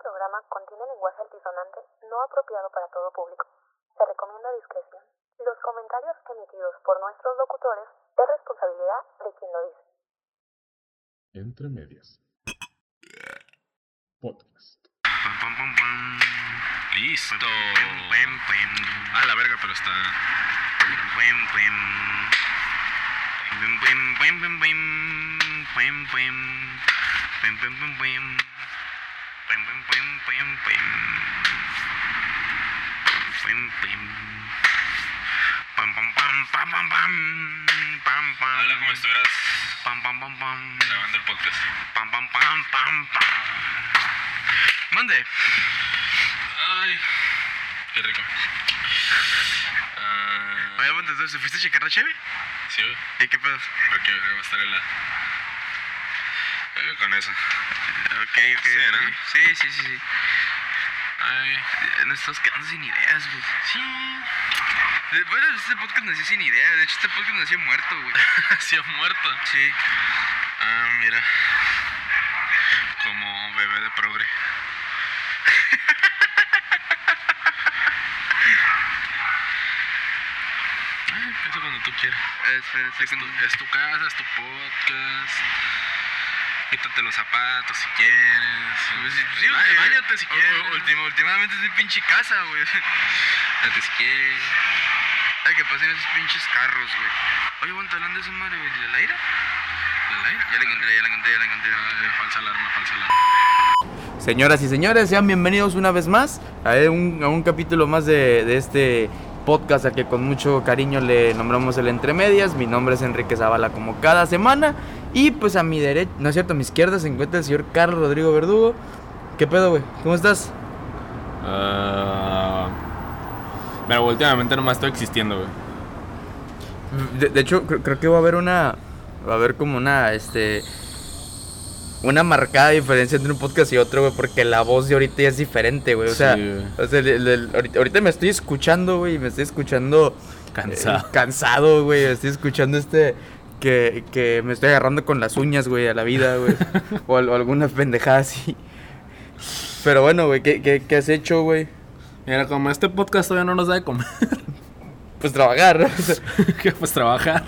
programa contiene lenguaje altisonante no apropiado para todo público. Se recomienda discreción. Los comentarios emitidos por nuestros locutores es responsabilidad de quien lo dice. Entre medias. Podcast. Pam, pam, pam, pam. Listo. A la verga, pero está. Habla como si estuvieras Pam, pam, pam, pam. grabando el podcast. Pam, pam, pam, pam, pam. Mande. Ay, qué rico. Ah, Oye, entonces, ¿fuiste a checar la cheve? sí, güey. ¿Y qué pedo? Porque va a estar en la. Con eso. Ok, ok. Sí, ¿no? Sí, sí, sí, sí. Ay, Nos estamos quedando sin ideas, güey. Sí. De- Bueno, este podcast nació sin ideas. De hecho, este podcast nació muerto, güey. ha muerto. Sí. Ah, mira. Como bebé de progre. Empieza cuando tú quieras. Espera, Es tu, espera. es tu casa, es tu podcast. Quítate los zapatos si quieres. Pues, sí, güey. Báñate si quieres. última- últimamente es mi pinche casa, güey. Báñate si quieres. Ay, que pasen esos pinches carros, güey. Oye, bueno, hablando de esa madre, güey. ¿De la ira? ¿La ley? Ya la encontré, ya la encontré, ya la encontré. Ah, ya, falsa alarma, falsa alarma. Señoras y señores, sean bienvenidos una vez más a un, a un capítulo más de, de este podcast al que con mucho cariño le nombramos el Entre Medias. Mi nombre es Enrique Zavala como cada semana. Y pues a mi derecha, no es cierto, a mi izquierda se encuentra el señor Carlos Rodrigo Verdugo. ¿Qué pedo, güey? ¿Cómo estás? Ah, pero últimamente nomás estoy existiendo, güey. De, de hecho, creo, creo que va a haber una. Va a haber como una, este. Una marcada diferencia entre un podcast y otro, güey, porque la voz de ahorita ya es diferente, güey. O sea, Sí, o sea, el- el- el- ahorita, ahorita me estoy escuchando, güey, me estoy escuchando. Cansado. eh, cansado, güey. Estoy escuchando este. Que, que me estoy agarrando con las uñas, güey, a la vida, güey. o, o alguna pendejada así. Pero bueno, güey, ¿qué, qué, qué has hecho, güey? Mira, como este podcast todavía no nos da de comer, Pues trabajar, ¿no? pues trabajar.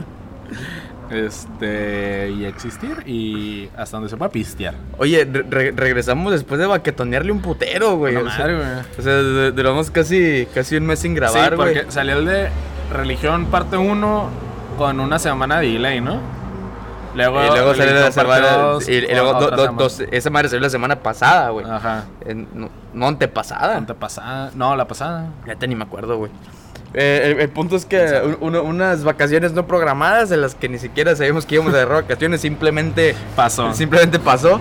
Este, y existir y hasta donde se pueda pistear. Oye, re- re- regresamos después de baquetonearle un putero, güey. O sea- madre, güey. O sea, du- duramos casi, casi un mes sin grabar, sí, güey. porque salió el de religión parte 1 con una semana de delay, ¿no? Luego, y luego salió la semana. Y, luego do- dos- esa madre salió la semana pasada, güey. Ajá. En- no, no antepasada. Antepasada. No, la pasada. Ya te ni me acuerdo, güey. Eh, el, el punto es que un- unas vacaciones no programadas en las que ni siquiera sabíamos que íbamos a agarrar vacaciones, simplemente Pasó. simplemente pasó.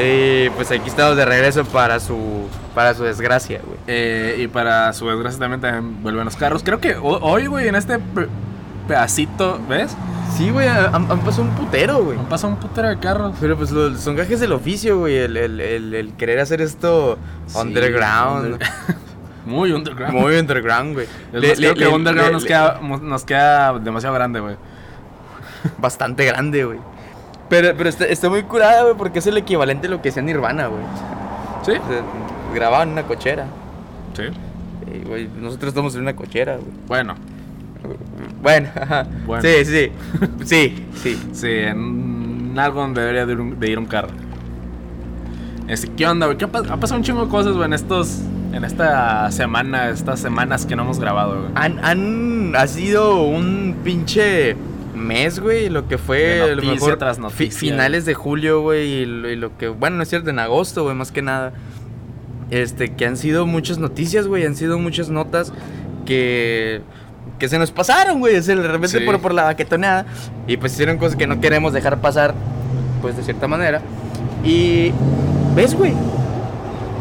Y pues aquí estamos de regreso para su para su desgracia, güey. Eh, y para su desgracia también, también vuelven los carros. Creo que ho- hoy, güey, en este pedacito, ¿ves? Sí, güey, han, han pasado un putero, güey. Pasa un putero de carros. Pero pues lo- son gajes del oficio, güey. El, el- el- el querer hacer esto Sí, underground. under- Muy underground. Muy underground, güey. Le- creo le- que le- underground nos, queda, nos queda demasiado grande, güey. Bastante grande, güey. Pero, pero está, está muy curada, güey, porque es el equivalente a lo que hacía Nirvana, güey. ¿Sí? O sea, grababan en una cochera. Sí. Y, güey, nosotros estamos en una cochera, güey. Bueno, Bueno, ajá. Bueno. Sí, sí. Sí, sí. sí, en algo donde debería de ir un, de ir un carro. Este, ¿Qué onda, güey? ¿Qué ha, ha pasado un chingo de cosas, güey, en estos... En esta semana, estas semanas que no hemos grabado, güey. Han, han, ha sido un pinche mes, güey, lo que fue lo noticia mejor tras fi- noticia, finales de julio, güey, y, lo- y lo que, bueno, no es cierto, en agosto, güey, más que nada. Este, que han sido muchas noticias, güey, han sido muchas notas que que se nos pasaron, güey, o sea, de repente Sí. por, por la baquetoneada y pues hicieron cosas que no queremos dejar pasar, pues de cierta manera. Y ves, güey.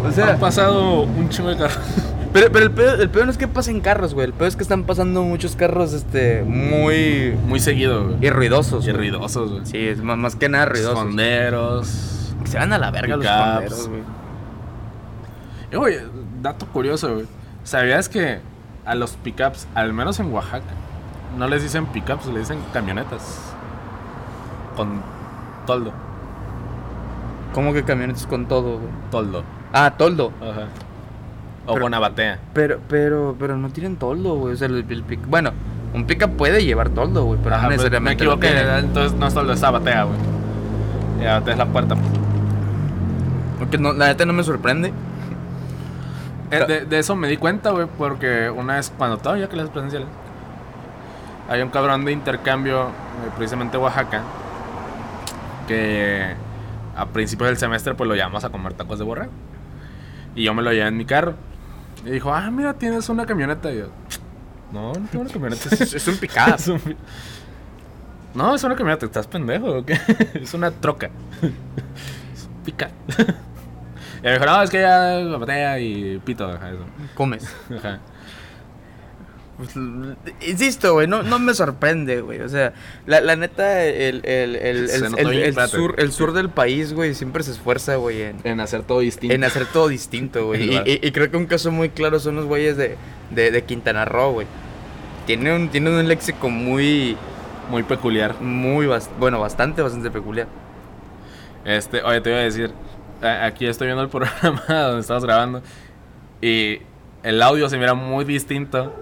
O sea, Han pasado un chingo de carros. pero, pero el, pedo, el pedo no es que pasen carros, güey. El pedo es que están pasando muchos carros, este, muy... Muy seguido, güey. Y ruidosos. Y ruidosos, güey. Sí, es más, más que nada ruidosos. Fonderos. Que se van a la verga los fonderos, güey. Y, güey, dato curioso, güey. ¿Sabías que a los pickups, al menos en Oaxaca, no les dicen pickups, le dicen camionetas? Con toldo. ¿Cómo que camionetas con todo, güey? Toldo. Ah, toldo. Ajá. O Pero- con batea. Pero, pero, pero no tienen toldo, güey. O sea, el, el pick- bueno, un pica puede llevar toldo, güey, pero Ajá, no pues, me necesariamente. lo equivoqué, entonces no es toldo, es batea, güey. Y la batea es la puerta. Porque no, la neta no me sorprende. Eh, de, de eso me di cuenta, güey, porque una vez cuando estaba ya clases presenciales, hay un cabrón de intercambio, eh, precisamente Oaxaca, que a principios del semestre pues lo llevamos a comer tacos de borrego. Y yo me lo llevé en mi carro. Y dijo, ah, mira, tienes una camioneta. Y yo, no, no tengo una camioneta. Es, es un un- No, es una camioneta, ¿estás pendejo o qué? es una troca. Es un pica. Y me dijo, no, es que ya batea y pito, ajá, eso. Comes. Ajá. Pues, insisto, güey, no, no me sorprende, güey. O sea, la, la neta, el, el, el, el, el- sur, el sur del país, güey, siempre se esfuerza, güey, en, En hacer todo distinto. en hacer todo distinto, güey. Y, y- y creo que un caso muy claro son los güeyes de, de, de Quintana Roo, güey. Tiene un, tiene un léxico muy, Muy peculiar. muy, bas- bueno, bastante, bastante peculiar. Este, oye, te iba a decir, aquí estoy viendo el programa donde estamos grabando y el audio se mira muy distinto.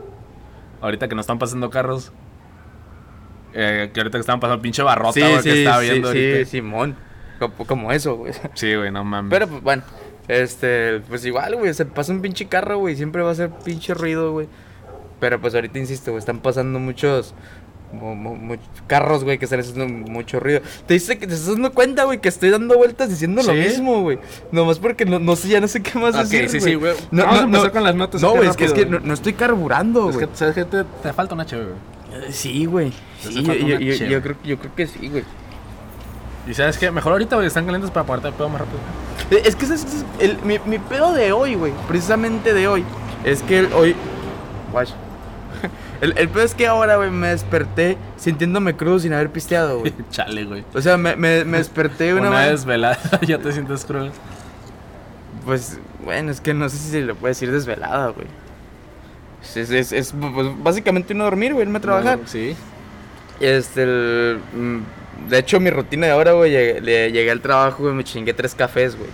Ahorita que nos están pasando carros. Eh, que ahorita que estaban pasando pinche barrota, güey, que estaba viendo sí, ahorita. Simón. Como, como eso, güey. Sí, güey, no mames. Pero pues bueno, este, pues igual, güey, se pasa un pinche carro, güey, siempre va a ser pinche ruido, güey. Pero pues ahorita insisto, güey, están pasando muchos mu- mu- mu- carros, güey, que están haciendo mucho ruido. Te dice que te estás dando cuenta, güey, que estoy dando vueltas diciendo lo ¿Sí? mismo, güey. Nomás porque no, no sé, ya no sé qué más Ok, decir, sí, sí. No, Vamos no, a empezar no. con las notas, No, güey, es que, es que no, no estoy carburando, es güey. que, ¿sabes? Te, te falta una chévere, güey. Sí, güey. Sí, yo, yo- yo- yo creo, yo creo que sí, güey. Y sabes qué? Mejor ahorita, güey, están calientes para ponerte el pedo más rápido. Eh, Es que ese es el, mi, mi pedo de hoy, güey. Precisamente de hoy. Es que el- hoy. Guay. El, el pedo es que ahora, güey, me desperté sintiéndome crudo sin haber pisteado, güey. Chale, güey. O sea, me, me, me desperté una, Una vez. desvelada, ya te sientes cruel. Pues, bueno, es que no sé si se le puede decir desvelada, güey. Es, es, es- es, pues, básicamente no dormir, güey, irme a trabajar. Sí. Este, el, mm, de hecho, mi rutina de ahora, güey, llegué, le- llegué al trabajo, güey, me chingué tres cafés, güey.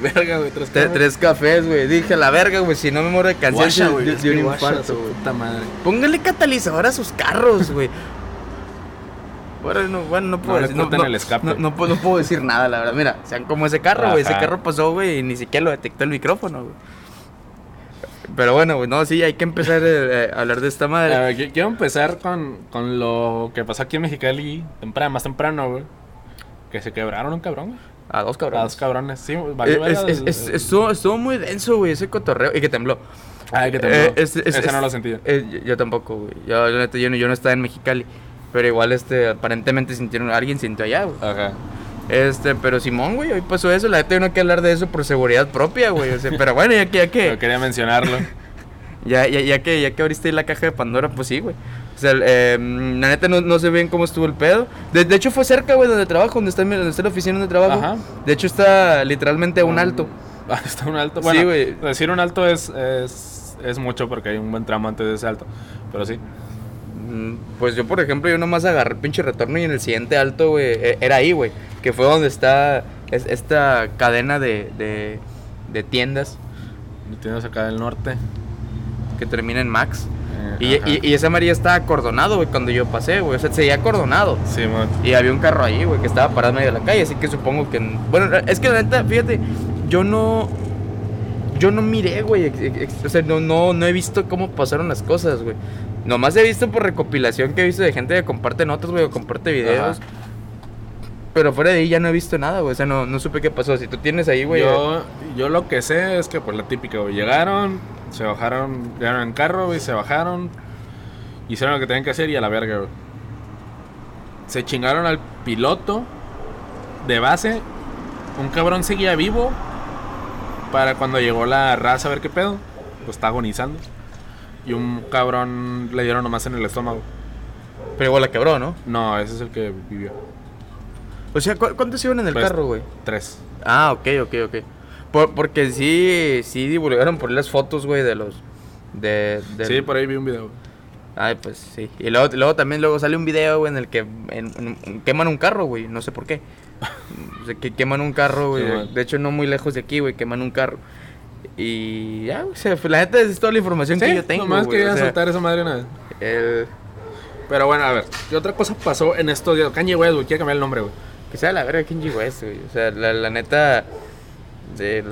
Verga, güey, tres Tre- cafés. tres cafés, güey. Dije, la verga, güey, si no me muero de cansancio de, de un infarto, güey. Puta madre. Póngale catalizador a sus carros, güey. Bueno, no, bueno, no puedo le decir, no, no- el escape. no- no puedo, no puedo decir nada, la verdad. Mira, sean como ese carro, güey. Ese carro pasó, güey, y ni siquiera lo detectó el micrófono, güey. Pero bueno, güey, no, sí, hay que empezar eh, a hablar de esta madre. A ver, qui- quiero empezar con, con lo que pasó aquí en Mexicali temprano, más temprano, güey. Que se quebraron un cabrón, güey. A dos A cabrones. dos cabrones, sí, Eh, es- verga es- el- es- estuvo, estuvo muy denso, güey, ese cotorreo. Y que tembló. Ay, que tembló. Eh, es- es- Ese es- no lo sentí. eh, yo, yo tampoco, güey. Yo, yo, no, yo no estaba en Mexicali. Pero igual, este, aparentemente sintieron, alguien sintió allá, güey. Ajá. Este, pero Simón, güey, hoy pasó eso. La yo no hay que hablar de eso por seguridad propia, güey. O sea, pero bueno, ya que, ya que, quería mencionarlo. ya, ya, ya que, ya que abriste ahí la caja de Pandora, pues sí, güey. O sea, eh, la neta, no, no sé bien cómo estuvo el pedo. De, de hecho, fue cerca, güey, donde trabajo, donde está, donde está la oficina donde trabajo. Ajá. De hecho, está literalmente a un alto. Ah, está un alto. Sí, Bueno, güey. decir un alto es, es, es mucho porque hay un buen tramo antes de ese alto. Pero sí. Mm, Pues yo, por ejemplo, yo nomás agarré el pinche retorno y en el siguiente alto, güey, e- era ahí, güey. Que fue donde está es- esta cadena de, de, de tiendas Lo tienes acá del norte. que termina en Max. Eh, Y, y, y esa amarilla estaba acordonado, güey, cuando yo pasé, güey. O sea, seguía acordonado. Sí, man. Y había un carro ahí, güey, que estaba parado en medio de la calle. Así que supongo que. Bueno, es que la neta, fíjate, yo no. Yo no miré, güey. O sea, no, no, no he visto cómo pasaron las cosas, güey. Nomás he visto por recopilación que he visto de gente que comparte notas, güey, o comparte videos. Ajá. Pero fuera de ahí ya no he visto nada, güey. O sea, no, no supe qué pasó. Si tú tienes ahí, güey. Yo, yo lo que sé es que pues la típica, güey. Llegaron, se bajaron, llegaron en carro, güey, se bajaron, hicieron lo que tenían que hacer y a la verga, güey. Se chingaron al piloto de base. Un cabrón seguía vivo para cuando llegó la raza a ver qué pedo. Pues está agonizando. Y un cabrón le dieron nomás en el estómago. Pero igual la quebró, ¿no? No, ese es el que vivió. O sea, ¿cu- ¿cuántos iban en el Pues, carro, güey? Tres. Ah, ok, ok, ok. Por- porque sí, sí divulgaron por las fotos, güey, de los. De, del- Sí, por ahí vi un video. Ay, pues sí. Y luego, luego también luego sale un video, güey, en el que en- en- queman un carro, güey. No sé por qué. O sea, que queman un carro, güey. Sí, de hecho, no muy lejos de aquí, güey, queman un carro. Y ya, o sea, la neta es toda la información que yo tengo, nomás quería soltar esa madre una vez. el- Pero bueno, a ver, ¿qué otra cosa pasó en estos días? Kanye West, güey, quiere cambiar el nombre, güey. Que sea la verga Kenji West, güey. O sea, la, la neta. De-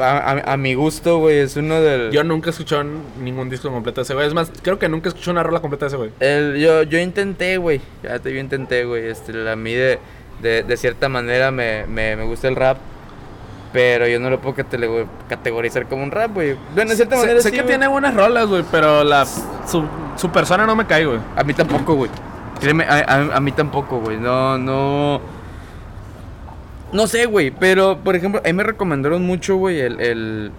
a, a- a mi gusto, güey, es uno del. Yo nunca he escuchado ningún disco completo de ese güey. Es más, creo que nunca escuché una rola completa de ese güey. El- yo, yo intenté, güey. Ya te yo intenté, güey. Este, a mí de, de, de cierta manera me, me, me gusta el rap. Pero yo no lo puedo categorizar como un rap, güey. Bueno, de cierta manera sé sí, que tiene buenas rolas, güey, pero la, su, su persona no me cae, güey. A mí tampoco, güey. A- a mí tampoco, güey. No, no. No sé, güey. Pero, por ejemplo, a mí me recomendaron mucho, güey, el. el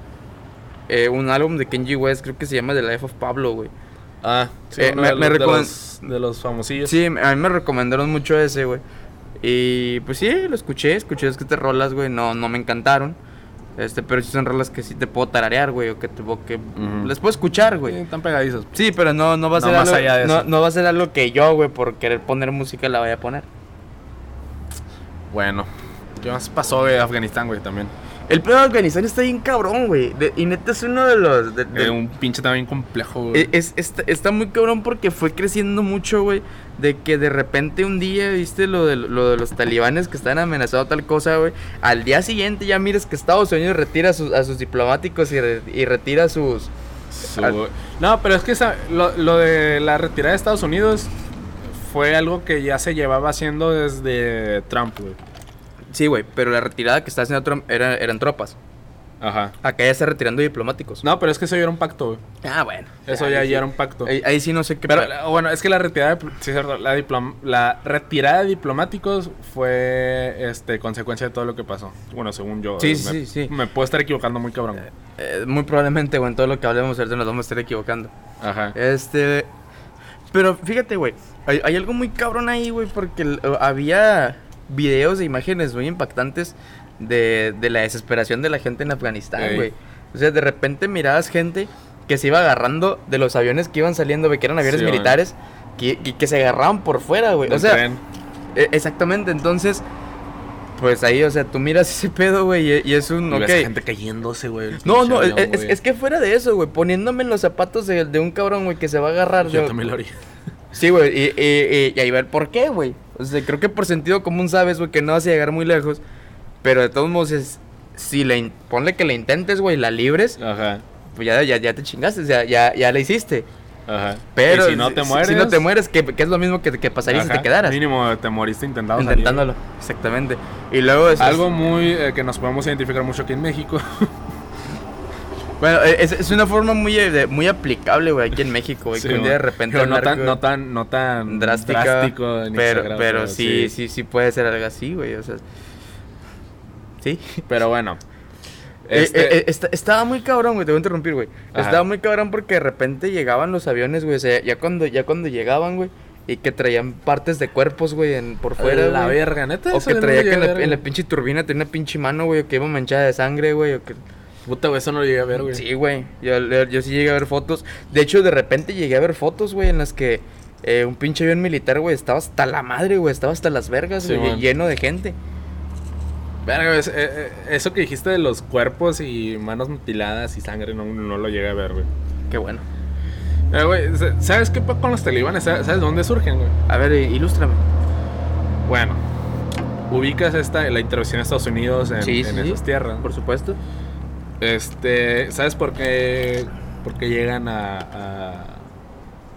eh, un álbum de Kenji West, creo que se llama The Life of Pablo, güey. Ah, sí, Eh, uno me- de, me los- de los, famosillos. Sí, a mí me recomendaron mucho ese, güey. Y pues sí, lo escuché, escuché es que te rolas, güey, no, no me encantaron. Este, pero sí son rolas que sí te puedo tararear, güey, o que, te, que les puedo escuchar, Sí, güey. están pegadizos. Sí, pero no, no va a No ser más algo, allá de no, eso. no va a ser algo que yo, güey, por querer poner música la vaya a poner. Bueno, ¿qué más pasó de Afganistán, güey, también? El pedo de Afganistán está bien cabrón, güey. de- Y neta es uno de los... de- de- Eh, un pinche también complejo, güey. E- Es, está, está muy cabrón porque fue creciendo mucho, güey. De que de repente un día, viste lo de, lo de los talibanes que están amenazando tal cosa, güey. Al día siguiente ya mires que Estados Unidos retira a sus, a sus diplomáticos y, re- y retira sus... Su- al- No, pero es que esa- lo, lo de la retirada de Estados Unidos fue algo que ya se llevaba haciendo desde Trump, güey. Sí, güey, pero la retirada que está haciendo Trump era- eran tropas. Ajá. Acá ya está retirando diplomáticos. No, pero es que eso ya era un pacto, güey. Ah, bueno. Eso ya, ya era un pacto. Ahí, ahí sí no sé qué... Pero la- bueno, es que la retirada de, sí, es cierto, la, diplom- la retirada de diplomáticos fue este consecuencia de todo lo que pasó. Bueno, según yo. Sí, eh, sí, me, sí. Me puedo estar equivocando muy cabrón. güey. eh, muy probablemente, güey, en todo lo que hablemos ahorita nos vamos a estar equivocando. Ajá. Este. Pero fíjate, güey. Hay, hay algo muy cabrón ahí, güey, porque eh, había videos e imágenes muy impactantes de, de la desesperación de la gente en Afganistán, Ey. güey. O sea, de repente mirabas gente que se iba agarrando de los aviones que iban saliendo, güey, que eran aviones Sí, militares, que, que, que se agarraban por fuera, güey. O sea, tren. eh, exactamente, entonces. Pues ahí, o sea, tú miras ese pedo, güey, y, es un. Y ok. ves gente cayéndose, güey. No, no, es, avión, es- que fuera de eso, güey, poniéndome en los zapatos de, de un cabrón, güey, que se va a agarrar. Yo también lo haría. Sí, güey, y, y, y, y ahí ver por qué, güey. O sea, creo que por sentido común sabes, güey, que no vas a llegar muy lejos. Pero de todos modos, es, si le, ponle que le intentes, güey, la libres, Ajá. pues ya, ya, ya te chingaste, ya, ya, ya la hiciste. Ajá. Pero Y si no te mueres. Si no te mueres, que, que es lo mismo que, que pasaría si te quedaras. Mínimo te moriste intentando salir. Intentándolo, exactamente. Y luego es Algo muy eh, que nos podemos identificar mucho aquí en México. Bueno, eh, es, es una forma muy, eh, muy aplicable, güey, aquí en México, güey. Sí, que un día de repente Pero no tan, no tan, no tan drástica, drástico pero, pero sí, sí, sí puede ser algo así, güey, o sea, sí. Pero bueno. Eh, Este, eh, eh, esta- estaba muy cabrón, güey, te voy a interrumpir, güey. Ajá. Estaba muy cabrón porque de repente llegaban los aviones, güey, o sea, ya cuando, ya cuando llegaban, güey, y que traían partes de cuerpos, güey, en, por fuera, la güey. verga, neta. O que traía que en la, en la pinche turbina tenía una pinche mano, güey, o que iba manchada de sangre, güey, o que... Puta, güey, eso no lo llegué a ver, güey. Sí, güey. Yo, sí llegué a ver fotos. De hecho, de repente llegué a ver fotos, güey, en las que eh, un pinche avión militar, güey, estaba hasta la madre, güey. Estaba hasta las vergas, Sí, güey, lleno de gente. Verga, es- eh, eh, eso que dijiste de los cuerpos y manos mutiladas y sangre, no, no lo llegué a ver, güey. Qué bueno. Eh, güey, sa- ¿sabes qué pasa con los talibanes? ¿Sabes sabes de dónde surgen, güey? A ver, ilústrame. Bueno, ubicas esta, la intervención de Estados Unidos en, Sí, en sí, sí. esas tierras. Por supuesto. Este, ¿sabes por qué, por qué llegan a,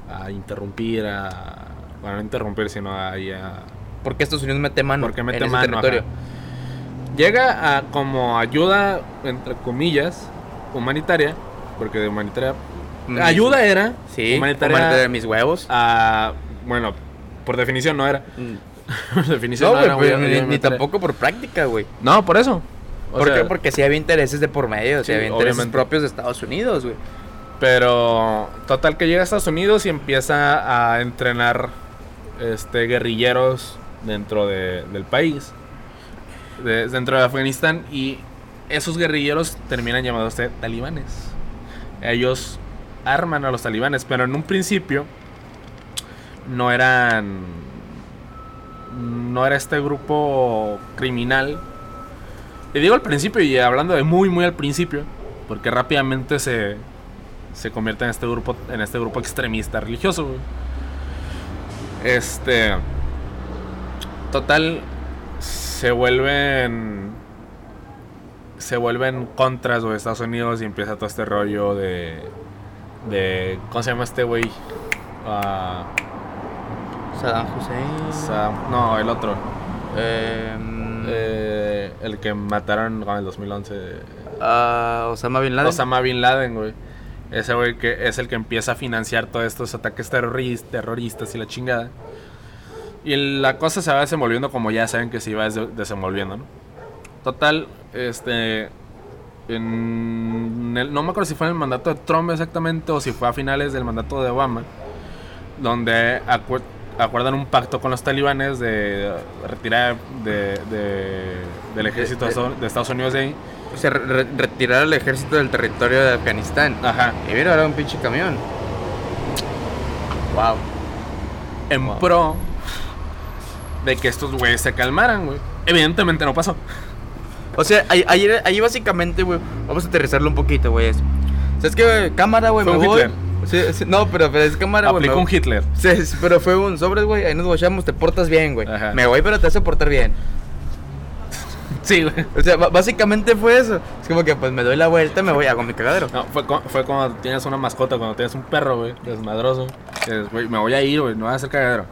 a, a interrumpir, a, bueno, no interrumpir, sino a, ahí a- Porque Estados Unidos mete mano porque mete en ese mano, territorio. ajá. Llega a como ayuda, entre comillas, humanitaria, porque de humanitaria... Ayuda era, Sí, humanitaria, humanitaria de mis huevos. a- bueno, por definición no era. Mm. por definición No, no, era ni, ni tampoco por práctica, güey. No, por eso. O ¿Por qué? Porque sí había intereses de por medio, sea, Sí, había intereses obviamente. propios de Estados Unidos, güey. Pero total que llega a Estados Unidos y empieza a entrenar este guerrilleros dentro de- del país, de- dentro de Afganistán y esos guerrilleros terminan llamándose talibanes. Ellos arman a los talibanes, pero en un principio no eran. No era este grupo criminal. Le digo al principio y hablando de muy, muy al principio, porque rápidamente se, se convierte en este grupo, en este grupo extremista religioso. güey. Este. Total, se vuelven. Se vuelven contras de Estados Unidos y empieza todo este rollo de. de ¿Cómo se llama este güey? Ah, Saddam Hussein. Sam- no, el otro. Em, Eh, el que mataron en el 2011. ah, Osama Bin Laden. Osama Bin Laden, güey. Ese güey que es el que empieza a financiar todos estos ataques terroris- terroristas y la chingada. Y la cosa se va desenvolviendo como ya saben que se iba des- desenvolviendo, ¿no? Total, este. en el- no me acuerdo si fue en el mandato de Trump exactamente o si fue a finales del mandato de Obama. Donde acuerdan un pacto con los talibanes de retirar de, de- del ejército de, Estados Unidos de ahí. O sea, re- retirar al ejército del territorio de Afganistán. Ajá. Y mira, ahora un pinche camión. Wow. en Wow. pro de que estos güeyes se calmaran, güey. Evidentemente no pasó. O sea, ahí, básicamente, güey, vamos a aterrizarlo un poquito, güey. es- ¿Sabes qué? güey? Cámara, güey, me voy. Hitler. Sí, sí, no, pero, pero es cámara, güey. Aplicó un. Hitler. Sí, sí, pero fue un sobres, güey. Ahí nos guachamos, te portas bien, güey. Me voy, pero te a portar bien. Sí, güey. O sea, básicamente fue eso. Es como que, pues me doy la vuelta, me voy, hago mi cagadero. No, fue, fue cuando tienes una mascota, cuando tienes un perro, güey, desmadroso. güey, me voy a ir, güey, no voy a hacer cagadero.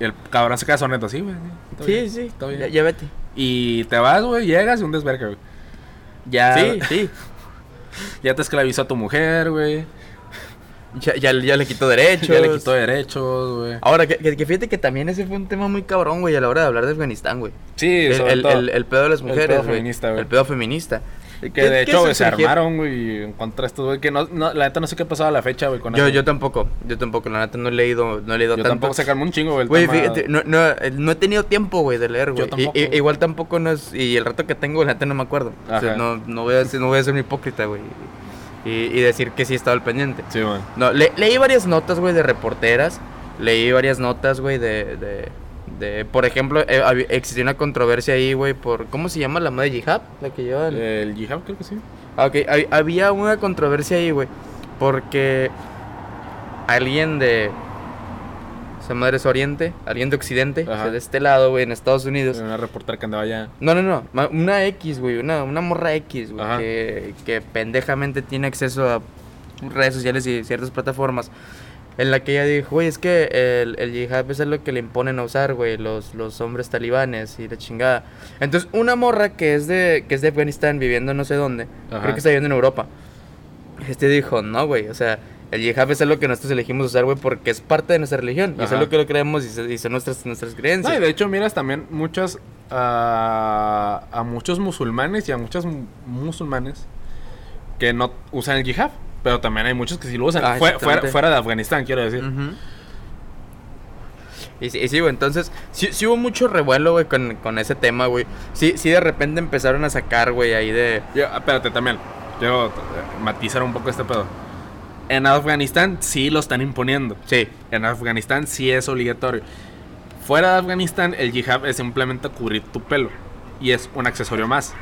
Y el cabrón se queda soneto, sí, güey. Sí, bien, sí. todo bien. Ya, ya vete. Y te vas, güey, llegas y un desvergue, güey. Ya, Sí, sí. ya te esclavizó a tu mujer, güey. Ya, ya, ya le quitó derechos. Ya le quitó derechos, güey. Ahora, que, que, que fíjate que también ese fue un tema muy cabrón, güey, a la hora de hablar de Afganistán, güey. Sí, El, sobre el, todo. el- el pedo de las El mujeres, pedo güey. feminista, güey. El pedo feminista. que ¿Qué- de hecho, güey, se armaron, güey, en contra de estos, güey, que no, no, la neta no sé qué ha pasado a la fecha, güey, con Yo, eso. yo tampoco, yo tampoco, la neta no he leído, no he leído Yo tanto. tampoco se calmó un chingo, güey. el Güey, fíjate, no, no, eh, no he tenido tiempo, güey, de leer, güey. Yo tampoco, Y- y- güey. igual tampoco no es, y el rato que tengo, la neta no me acuerdo. O sea, Ajá. no, no, voy a no voy a ser un hipócrita, güey. Y, y decir que sí estaba al pendiente. Sí, güey. No, le- leí varias notas, güey, de reporteras. Leí varias notas, güey, de, de, de- Por ejemplo, eh, existió una controversia ahí, güey, por... ¿Cómo se llama la madre Jihad? La que lleva... el- El Jihad, creo que sí. Ah, Ok, hab- había una controversia ahí, güey. Porque alguien de. Esa madre es Oriente, de Occidente, o sea, de este lado, güey, en Estados Unidos. Una reportera que andaba allá. No, no, no, una X, güey, una, una morra X, güey, que, que pendejamente tiene acceso a redes sociales y ciertas plataformas. En la que ella dijo, güey, es que el, el yihad es lo que le imponen a usar, güey, los, los hombres talibanes y la chingada. Entonces, una morra que es de, que es de Afganistán, viviendo no sé dónde, Ajá. creo que está viviendo en Europa, este dijo, no, güey, o sea, el yihad es algo que nosotros elegimos usar, güey, porque es parte de nuestra religión. Y es Ajá. algo que lo creemos y, se- y son nuestras, nuestras creencias. No, y de hecho, miras también muchas. a a muchos musulmanes y a muchas mu- musulmanes que no usan el Jihad. Pero también hay muchos que sí lo usan. Ah, Fue- fuera, de Afganistán, quiero decir. Y sí, y sí, güey, entonces, sí, sí hubo mucho revuelo, güey, con, con ese tema, güey. Sí, sí, de repente empezaron a sacar, güey, ahí de... Yo- espérate, también. Quiero matizar un poco este pedo. En Afganistán sí lo están imponiendo. Sí, En Afganistán sí es obligatorio. Fuera de Afganistán, el jihad es simplemente cubrir tu pelo. Y es un accesorio más.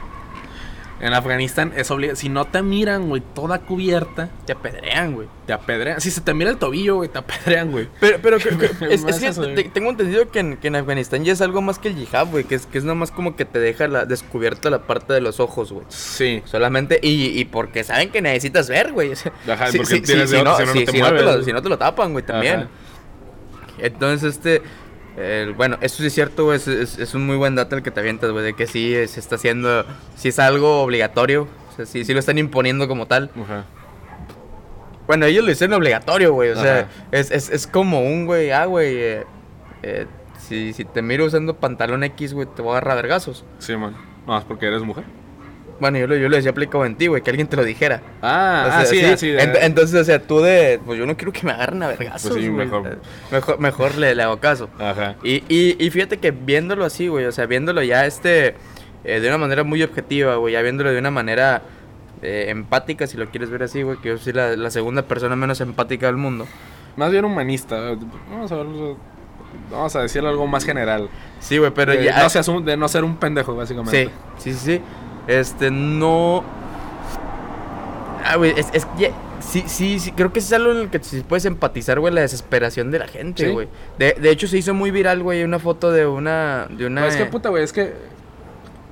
En Afganistán es obligatorio. Si no te miran, güey, toda cubierta, te apedrean, güey. te apedrean. Si se te mira el tobillo, güey, te apedrean, güey. Pero, pero que- que- es, es que eso, te- güey. tengo entendido que en, que en Afganistán ya es algo más que el yihad, güey, que es, que es nomás como que te deja la, descubierta la parte de los ojos, güey. Sí. Solamente, y, y porque saben que necesitas ver, güey. o sea, Ajá, si- porque si- tienes si de no, si no, te no lo, si no te lo tapan, güey, también. Ajá. Entonces, este. El- bueno, eso sí es cierto, güey. Es, es- es un muy buen dato el que te avientas, güey. De que sí eh, se está haciendo. Sí es algo obligatorio. O sea, sí, sí lo están imponiendo como tal. Bueno, ellos lo hicieron obligatorio, güey. O sea, es, es, es como un, güey. Ah, güey. eh, eh, si, si te miro usando pantalón X, güey, te voy a agarrar vergazos. Sí, man. No, es porque eres mujer. Bueno, yo lo, yo lo decía aplicado en ti, güey. Que alguien te lo dijera. Ah, O sea, ah, sí, sí, así. de- ent- entonces, o sea, tú de. Pues yo no quiero que me agarren a vergazos. Pues sí, mejor. Mejor, mejor le, le hago caso. Ajá. Y, y, y fíjate que viéndolo así, güey, o sea, viéndolo ya este, eh, de una manera muy objetiva, güey, ya viéndolo de una manera eh, empática, si lo quieres ver así, güey, que yo soy la, la segunda persona menos empática del mundo. más bien humanista. Vamos a verlo- Vamos a decirlo algo más general. Sí, güey, pero de, ya. no seas un- de no ser un pendejo, básicamente. Sí, sí, sí. Este, no. Ah, güey, es, es que Sí, sí, sí, creo que es algo en el que sí puedes empatizar, güey, la desesperación de la gente, Sí. güey. De, de hecho, se hizo muy viral, güey, una foto de una. De una Pero es que puta, güey, es que.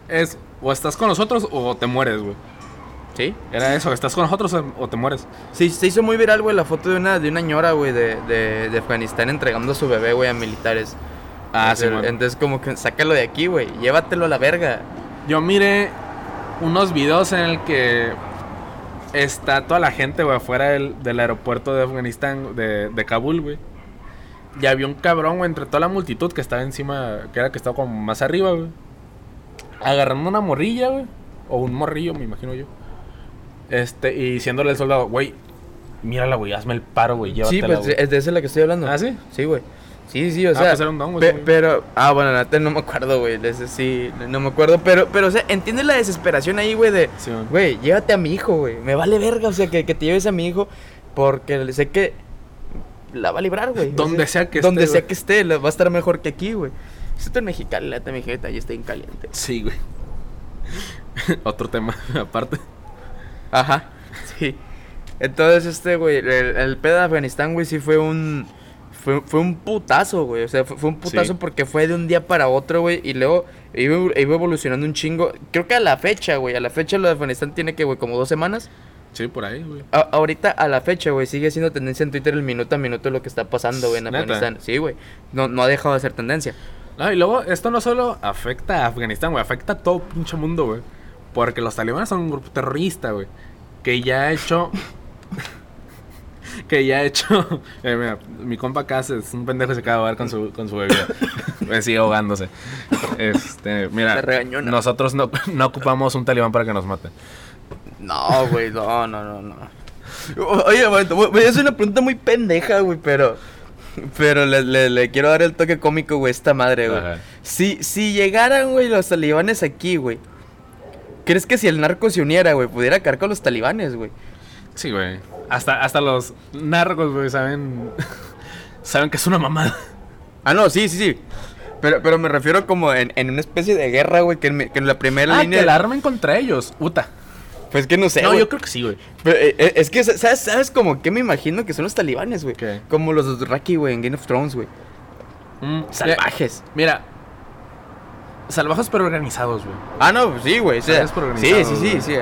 Es. O estás con nosotros o te mueres, güey. Sí, Era eso, estás con nosotros o, te mueres. sí, se hizo muy viral, güey, la foto de una, de una ñora, güey, de, de, de Afganistán entregando a su bebé, güey, a militares. Ah, sí, entonces, como que sácalo de aquí, güey, llévatelo a la verga. Yo miré unos videos en el que está toda la gente, güey, afuera del, del aeropuerto de Afganistán, de, de Kabul, güey. Y había un cabrón, güey, entre toda la multitud que estaba encima, que era que estaba como más arriba, güey. Agarrando una morrilla, güey. O un morrillo, me imagino yo. Este, y diciéndole al soldado, güey, mírala, güey, hazme el paro, güey, Sí, pues güey". es de esa la que estoy hablando. ¿Ah, sí? Sí, güey. Sí, sí, o Ah, sea. pues era un don, güey, pe- sí. pero, ah, bueno, neta no me acuerdo, güey. sí, no me acuerdo. Pero, pero, o sea, entiendes la desesperación ahí, güey, de, Sí, güey, llévate a mi hijo, güey. Me vale verga, o sea, que, que te lleves a mi hijo porque sé que la va a librar, güey. Donde O sea que Donde esté, sea güey. que esté, la- va a estar mejor que aquí, güey. Esto en Mexicali, la mi jeta, ahí está bien caliente. Sí, güey. Otro tema, aparte. Ajá, sí. Entonces, este, güey, el, el pedo de Afganistán, güey, sí fue un. Fue, fue un putazo, güey. O sea, fue, fue un putazo Sí. porque fue de un día para otro, güey. Y luego iba, iba evolucionando un chingo. Creo que a la fecha, güey. A la fecha lo de Afganistán tiene que, güey, como dos semanas. Sí, por ahí, güey. A- ahorita, a la fecha, güey, sigue siendo tendencia en Twitter el minuto a minuto lo que está pasando, güey, en ¿Neta? Afganistán. Sí, güey. No, no ha dejado de ser tendencia. No, y luego, esto no solo afecta a Afganistán, güey, afecta a todo pinche mundo, güey. Porque los talibanes son un grupo terrorista, güey. Que ya ha hecho. Que ya ha hecho. Eh, mira, mi compa acá se- es un pendejo y se acaba de ahogar con su, con su bebida. Eh, Sigue ahogándose. Este, mira, nosotros no, no ocupamos un talibán para que nos mate. No, güey, no, no, no, no. Oye, a hacer una pregunta muy pendeja, güey, pero. Pero le, le- le quiero dar el toque cómico, güey, a esta madre, güey. Ajá. Si, si llegaran, güey, los talibanes aquí, güey. ¿Crees que si el narco se uniera, güey, pudiera caer con los talibanes, güey? Sí, güey. Hasta, hasta los narcos, güey, saben. saben que es una mamada. Ah, no, sí, sí, sí. Pero, pero me refiero como en, en una especie de guerra, güey, que, en que la primera Ah, línea. que la armen contra ellos. Uta. Pues que no sé. No, yo creo que sí, güey. Eh, eh, es que, ¿sabes, ¿sabes como qué me imagino que son los talibanes, güey? Como los Dothraki, güey, en Game of Thrones, güey. Mm, Salvajes. Mira, salvajes pero organizados, güey. Ah, no, sí, güey. o sea, sí, sí, sí, sí.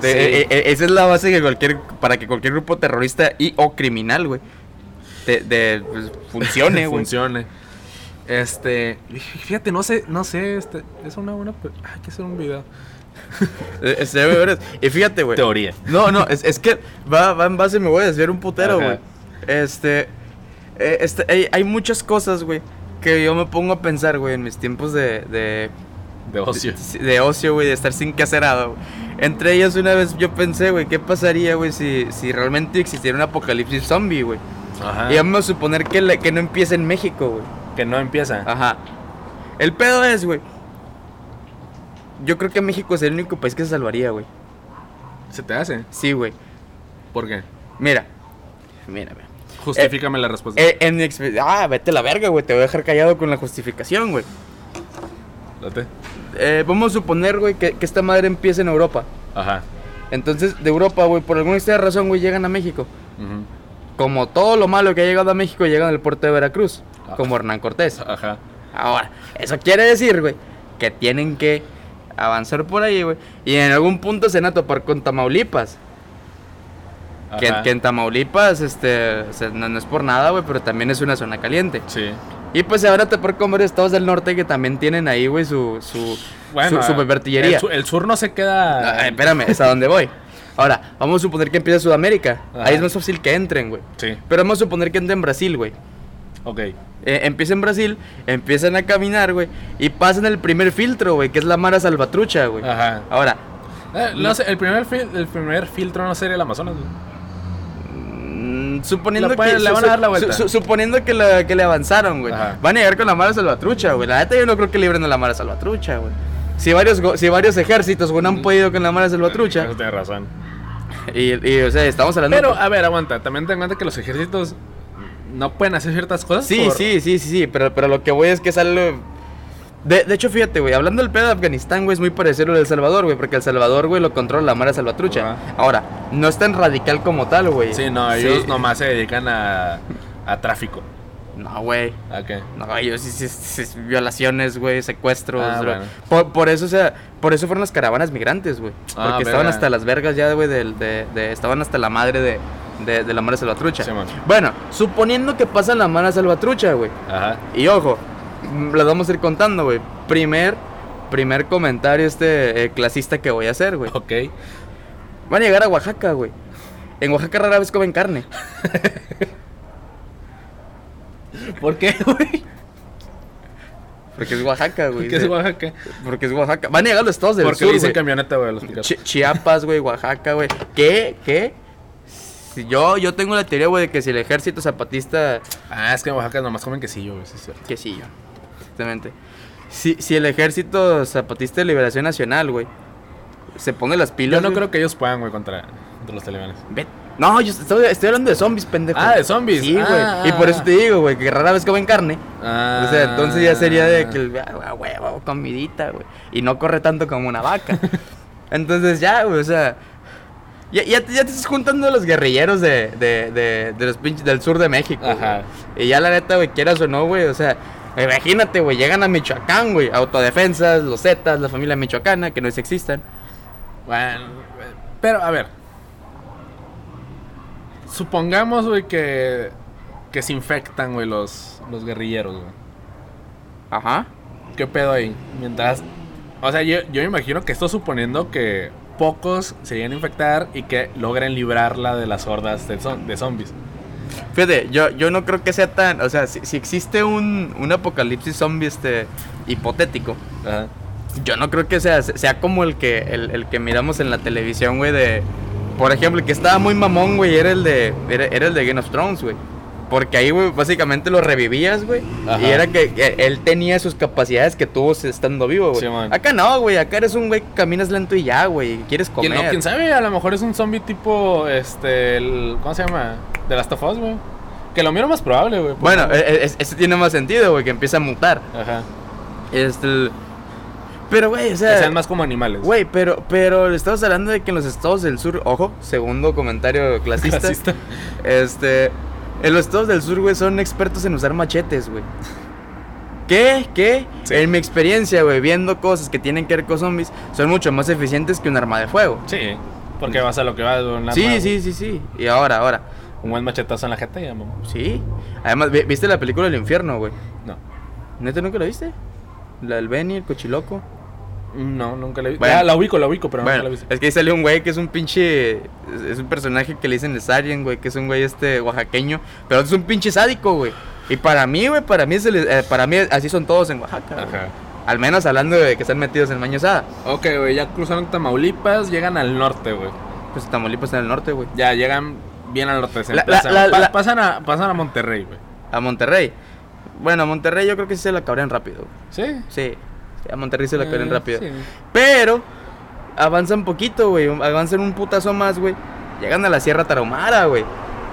Sí. eh, eh, esa es la base que cualquier, para que cualquier grupo terrorista y o criminal, güey, de, de, pues, funcione, güey. Funcione. Este, fíjate, no sé, no sé, este, es una buena, hay que hacer un video. Eh, eh. Y fíjate, güey. Teoría. No, no, es, es que va, va en base, me voy a desviar un putero, güey. Este, eh, este hay, hay muchas cosas, güey, que yo me pongo a pensar, güey, en mis tiempos de, de, De ocio. de, de ocio, güey, de estar sin que hacer nada, güey. Entre ellas, una vez yo pensé, güey, ¿qué pasaría, güey, si, si realmente existiera un apocalipsis zombie, güey? Ajá. Y vamos a suponer que, la- que no empieza en México, güey. Que no empieza. Ajá. El pedo es, güey. Yo creo que México es el único país que se salvaría, güey. ¿Se te hace? Sí, güey. ¿Por qué? Mira. Mira, mira. Justifícame la respuesta. Eh, en mi Ah, vete a la verga, güey. Te voy a dejar callado con la justificación, güey. Date. Eh, vamos a suponer, güey, que, que esta madre empieza en Europa. Ajá. Entonces, de Europa, güey, por alguna extraña razón, güey, llegan a México. Como todo lo malo que ha llegado a México, llegan al puerto de Veracruz. Ah. Como Hernán Cortés. Ajá. Ahora, eso quiere decir, güey, que tienen que avanzar por ahí, güey. Y en algún punto se van a topar con Tamaulipas. Que, que en Tamaulipas, este, o sea, no, no es por nada, güey, pero también es una zona caliente. Sí. Y pues se van a topar con varios estados del norte que también tienen ahí, güey, su, su, Bueno, su, su. El, el sur no se queda. Ah, espérame, es a dónde voy. Ahora, vamos a suponer que empieza Sudamérica. Ajá. Ahí es más fácil que entren, güey. Sí. Pero vamos a suponer que entren en Brasil, güey. Ok. Eh, empieza en Brasil, empiezan a caminar, güey, y pasan el primer filtro, güey, que es la Mara Salvatrucha, güey. Ajá. Ahora, Eh, no sé, el primer, el primer filtro no sería el Amazonas. güey. Mm, suponiendo que le van a dar la vuelta. su- suponiendo que, la- que le avanzaron, güey. Ajá. Van a llegar con la Mara Salvatrucha, güey. La neta yo no creo que libren a la Mara Salvatrucha, güey. Si varios, si varios ejércitos, güey, no han podido con la Mara Salvatrucha. Eso tienes razón. Y, y, o sea, estamos hablando... Pero, a ver, aguanta. También ten en cuenta que los ejércitos no pueden hacer ciertas cosas. Sí, por- sí, sí, sí, sí, pero, pero lo que voy es que sale... De, de hecho, fíjate, güey, hablando del pedo de Afganistán, güey, es muy parecido al de El Salvador, güey, porque El Salvador, güey, lo controla la Mara Salvatrucha. Ajá. Ahora, no es tan radical como tal, güey. Sí, no, ellos nomás se dedican a, a tráfico. No, güey. ¿A qué? No, ellos sí, sí, sí, sí, violaciones, güey, secuestros. Ah, bueno. por, por eso, o sea, por eso fueron las caravanas migrantes, güey. Ah, Porque estaban verga. hasta las vergas ya, güey, de, de- estaban hasta la madre de, de, de la Mara Salvatrucha. Bueno, suponiendo que pasa la Mara Salvatrucha, güey. Ajá. Y ojo, las vamos a ir contando, güey. Primer, primer comentario este eh, clasista que voy a hacer, güey. Ok. Van a llegar a Oaxaca, güey. En Oaxaca rara vez comen carne. ¿Por qué, güey? Porque es Oaxaca, güey. ¿Qué es Oaxaca? Porque es Oaxaca. Van a llegar los estados del Porque sur, le dicen camioneta, güey, los. Chi- Chiapas, güey, Oaxaca, güey. ¿Qué? ¿Qué? Si yo, yo tengo la teoría, güey, de que si el ejército zapatista... Ah, es que en Oaxaca nomás comen quesillo, güey, sí es cierto. Que sí, yo. Exactamente. Si, si el ejército zapatista de liberación nacional, güey, se pone las pilas... Yo no güey, creo que ellos puedan, güey, contra, contra los talibanes. Ve- No, yo estoy, estoy hablando de zombies, pendejo. Ah, de zombies. Sí, güey. Ah, y por ah, eso te digo, güey, que rara vez comen carne. Ah. O sea, entonces ya sería de que, el- ah, huevo, comidita, güey. Y no corre tanto como una vaca. entonces ya, güey, o sea... Ya, ya, te, ya te estás juntando a los guerrilleros de, de, de, de los pinches del sur de México. güey. Y ya la neta, güey, quieras o no, güey, o sea... Imagínate, güey, llegan a Michoacán, güey. Autodefensas, los Zetas, la familia michoacana, que no existan. Bueno, pero a ver. Supongamos, güey, que que se infectan, güey, los los guerrilleros, güey. Ajá. ¿Qué pedo ahí? Mientras o sea, yo, yo me imagino que esto suponiendo que pocos se lleguen a infectar y que logren librarla de las hordas de zombies. Fíjate, yo, yo no creo que sea tan. O sea, si, si existe un, un apocalipsis zombie este, hipotético, Ajá. yo no creo que sea, sea como el que, el, el que miramos en la televisión, güey, de. Por ejemplo, el que estaba muy mamón, güey, era el de. Era, era el de Game of Thrones, güey. Porque ahí, güey, básicamente lo revivías, güey. Y era que, que él tenía sus capacidades que tuvo estando vivo, güey. Sí. Acá no, güey. Acá eres un güey que caminas lento y ya, güey. y Quieres ¿Quién, comer. no, quién sabe, a lo mejor es un zombie tipo este el, ¿cómo se llama? De las of Us, güey. Que lo miro más probable, güey. Bueno, e- e- ese tiene más sentido, güey, que empieza a mutar. Ajá. Este. Pero, güey, o Que sea. sean más como animales. Güey, pero, pero estamos hablando de que en los estados del sur, ojo, segundo comentario clasista, Clasista. este, en los estados del sur, güey, son expertos en usar machetes, güey. ¿Qué? ¿Qué? Sí. En mi experiencia, güey, viendo cosas que tienen que ver con zombies, son mucho más eficientes que un arma de fuego. Sí, porque vas a lo que vas, un Sí, arma, sí, sí, sí. Y ahora, ahora, Un buen machetazo en la jeta y ya, mamá. sí. Además, ¿vi- ¿viste la película del infierno, güey? No. ¿Neta nunca la viste? La del Benny, el cochiloco. No, nunca la vi. Bueno. La ubico, la ubico, pero Bueno, nunca la vi. es que ahí salió un güey que es un pinche. Es, es un personaje que le dicen el Sarien, güey, que es un güey este oaxaqueño. Pero es un pinche sádico, güey. Y para mí, güey, para mí, es el- eh, para mí así son todos en Oaxaca. güey. Ajá. Al menos hablando de que están metidos en Mañosada. Ok, güey, ya cruzaron Tamaulipas, llegan al norte, güey. Pues Tamaulipas en el norte, güey. Ya llegan al norte. Se La- la- la- Pa- la- Pasan, a, pasan a Monterrey, güey. A Monterrey. Bueno, a Monterrey yo creo que sí se la cabrían rápido. güey. ¿Sí? Sí. a Monterrey se la cabrían Eh, rápido. sí. Pero avanzan poquito, güey. Avanzan un putazo más, güey. Llegan a la Sierra Tarahumara, güey.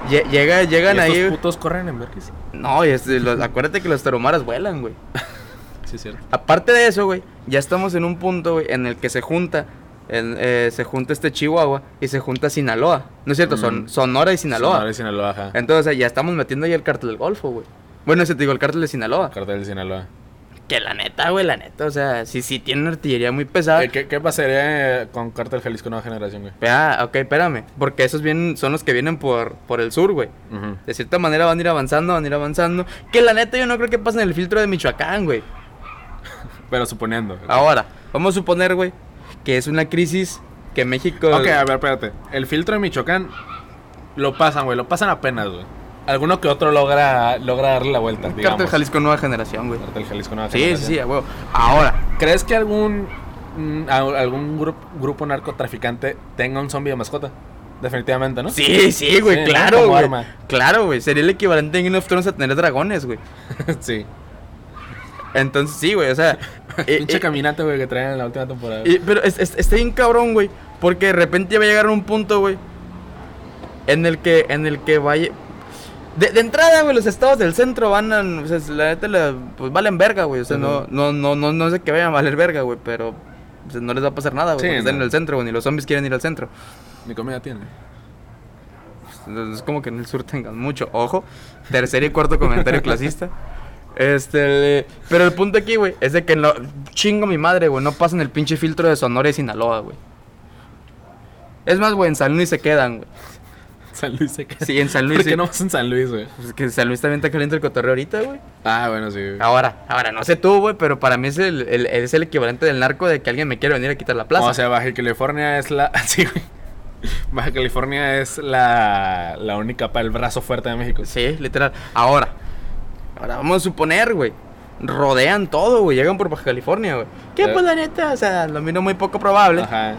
Lle- Llega, llegan ¿Y ahí. estos putos corren en vergüenza? No, y es- los- acuérdate que los tarahumaras vuelan, güey. Sí, es cierto. Aparte de eso, güey, ya estamos en un punto, güey, en el que se junta, en, eh, se junta este Chihuahua y se junta Sinaloa. ¿No es cierto? Son, Mm. Sonora y Sinaloa. Sonora y Sinaloa, ajá. Entonces, o sea, ya estamos metiendo ahí el cártel del Golfo, güey. Bueno, ese te digo, el cártel de Sinaloa. Cartel de Sinaloa. Que la neta, güey, la neta, o sea, sí, sí tienen artillería muy pesada. Eh, ¿Qué, ¿Qué pasaría eh, con Cartel Jalisco Nueva Generación, güey? Ah, ok, espérame. Porque esos vienen, son los que vienen por, por el sur, güey. De cierta manera van a ir avanzando, van a ir avanzando. Que la neta yo no creo que pasen el filtro de Michoacán, güey. Pero suponiendo. Ahora, vamos a suponer, güey, que es una crisis que México... Ok, a ver, espérate. El filtro de Michoacán lo pasan, güey. Lo pasan apenas, güey. Alguno que otro logra, logra darle la vuelta, digamos. Cartel Jalisco Nueva Generación, güey. Cartel Jalisco Nueva Sí, sí, Generación. sí, a huevo. Ahora, ¿Crees que algún mm, algún grupo, grupo narcotraficante tenga un zombie de mascota? Definitivamente, ¿no? sí, sí, güey, Sí, claro, güey. arma. Claro, güey. Sería el equivalente en Game of Thrones a tener dragones, güey. sí. Entonces, sí, güey, o sea. Pinche eh, caminante, güey, que traen en la última temporada. y- pero es- es- está bien cabrón, güey. Porque de repente va a llegar un punto, güey. En el que, en el que vaya. De, de entrada, güey, los estados del centro van a. O sea, la neta, la- pues valen verga, güey. O sea, no, Ujú. no, no, no, no sé que vayan a valer verga, güey, pero. o sea, no les va a pasar nada, güey. Sí, porque están no. en el centro, güey. Ni los zombies quieren ir al centro. Ni comida tiene. Es como que en el sur tengan mucho. Ojo. Tercer y cuarto comentario clasista. Este. Pero el punto aquí, güey, es de que no. Chingo mi madre, güey. No pasan el pinche filtro de Sonora y Sinaloa, güey. Es más, güey, en San Luis se quedan, güey. San Luis se queda. Sí, en San Luis. ¿Por qué sí. no vas en San Luis, güey? Pues que San Luis también está caliente el cotorreo ahorita, güey. Ah, bueno, sí. güey. Ahora, ahora, no sé tú, güey, pero para mí es el, el- es el equivalente del narco de que alguien me quiere venir a quitar la plaza. O sea, Baja California es la. Sí, güey. Baja California es la, la única para el brazo fuerte de México. sí, literal. Ahora, ahora vamos a suponer, güey. Rodean todo, güey. Llegan por Baja California, güey. Que Eh. pues la neta, o sea, lo miro muy poco probable. Ajá.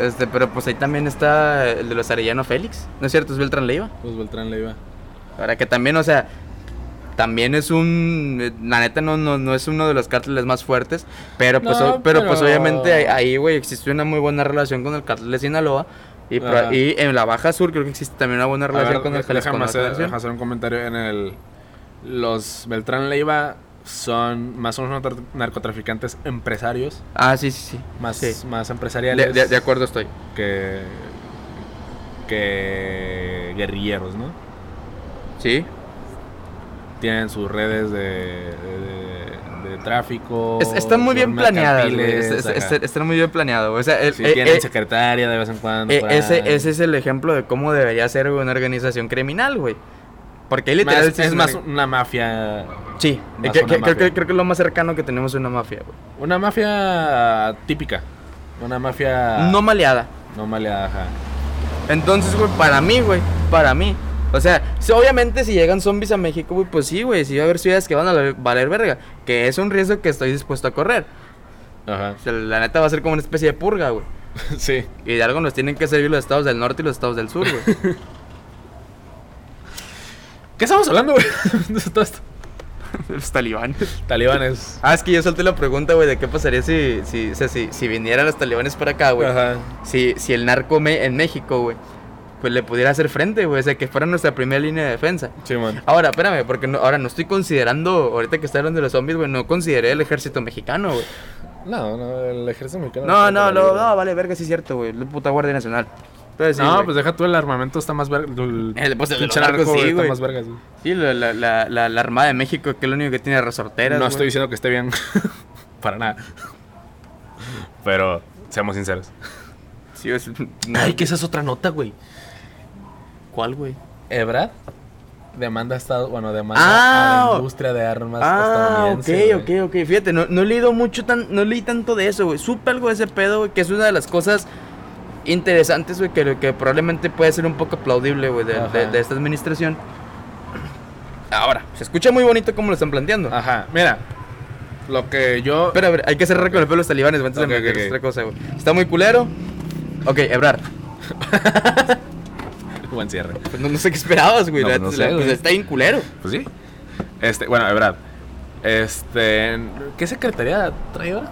Este, pero pues ahí también está el de los Arellano Félix. ¿No es cierto? Es Beltrán Leiva. Pues Beltrán le iba. Ahora que también, o sea, también es un. La neta no, no, no es uno de los cárteles más fuertes. Pero pues, No, o- pero, pues obviamente ahí- güey, existe una muy buena relación con el cártel de Sinaloa. Y, pro- y en la Baja Sur creo que existe también una buena relación ver, con el Nueva hacer, Generación. déjame hacer un comentario en el. Los Beltrán Leiva son más o menos nar- narcotraficantes empresarios. Ah, sí, sí, sí. Más, Sí. más empresariales. de- de acuerdo estoy. que. que. guerrilleros, ¿no? Sí. Tienen sus redes de. de, de tráfico. Es- están muy bien planeadas, Es- Están muy bien planeadas, güey. O sea, el- Sí, eh, tienen eh, secretaria de vez en cuando. eh, por ese, ese es el ejemplo de cómo debería ser una organización criminal, güey. Porque ahí literal es una- más una mafia. Sí, más que- una que- creo, mafia. que, creo que es lo más cercano que tenemos a una mafia, güey. Una mafia típica. Una mafia. No maleada. No maleada, ajá. Entonces, güey, para mí, güey, para mí. O sea, si- obviamente si llegan zombies a México, güey, pues sí, güey, sí va a haber ciudades que van a valer verga. Que es un riesgo que estoy dispuesto a correr. Ajá. O sea, la neta va a ser como una especie de purga, güey. sí. Y de algo nos tienen que servir los estados del norte y los estados del sur, güey. ¿Qué estamos hablando, güey? de todo esto. los talibanes. Talibanes. Ah, es que yo solté la pregunta, güey, de qué pasaría si, si, o sea, si, si vinieran los talibanes para acá, güey. Ajá. Si, si el narco me- en México, güey, pues le pudiera hacer frente, güey. O sea, que fuera nuestra primera línea de defensa. Sí, man. Ahora, espérame, porque no, ahora no estoy considerando, ahorita que está hablando de los zombies, güey, no consideré el ejército mexicano, güey. No, no, el ejército mexicano. No, no, no, no, vale, verga, sí es cierto, güey. La puta Guardia Nacional. Entonces, no, pues deja tú el armamento, está más verga. El, El- pues, el narcos, sí, está más vergas. güey. Sí, la, la, la, la, Armada de México, que es lo único que tiene resorteras. No güey. estoy diciendo que esté bien. para nada. Pero, seamos sinceros. Sí, es- no. Ay, que esa es otra nota, güey. ¿Cuál, güey? Ebrad demanda a Estado, bueno, demanda Ah, a o- la industria de armas Ah, ok, ok, ok. Fíjate, no, no he leído mucho, tan, no leí tanto de eso, güey. Supe algo de ese pedo, güey, que es una de las cosas interesantes, güey, que, que probablemente puede ser un poco aplaudible, güey, de, Ajá. de- de esta administración. Ahora, se escucha muy bonito como lo están planteando. Ajá, mira. Lo que yo. Pero a ver, hay que cerrar con el pelo de los talibanes, güey, antes Ok, de meter ok, ok. otra cosa, güey. Está muy culero. Ok, Ebrar. Buen cierre. Pues no, no sé qué esperabas, güey. No, la- pues la- pues está bien culero. Pues sí. Este, bueno, Ebrad. Este. ¿Qué secretaría trae ahora?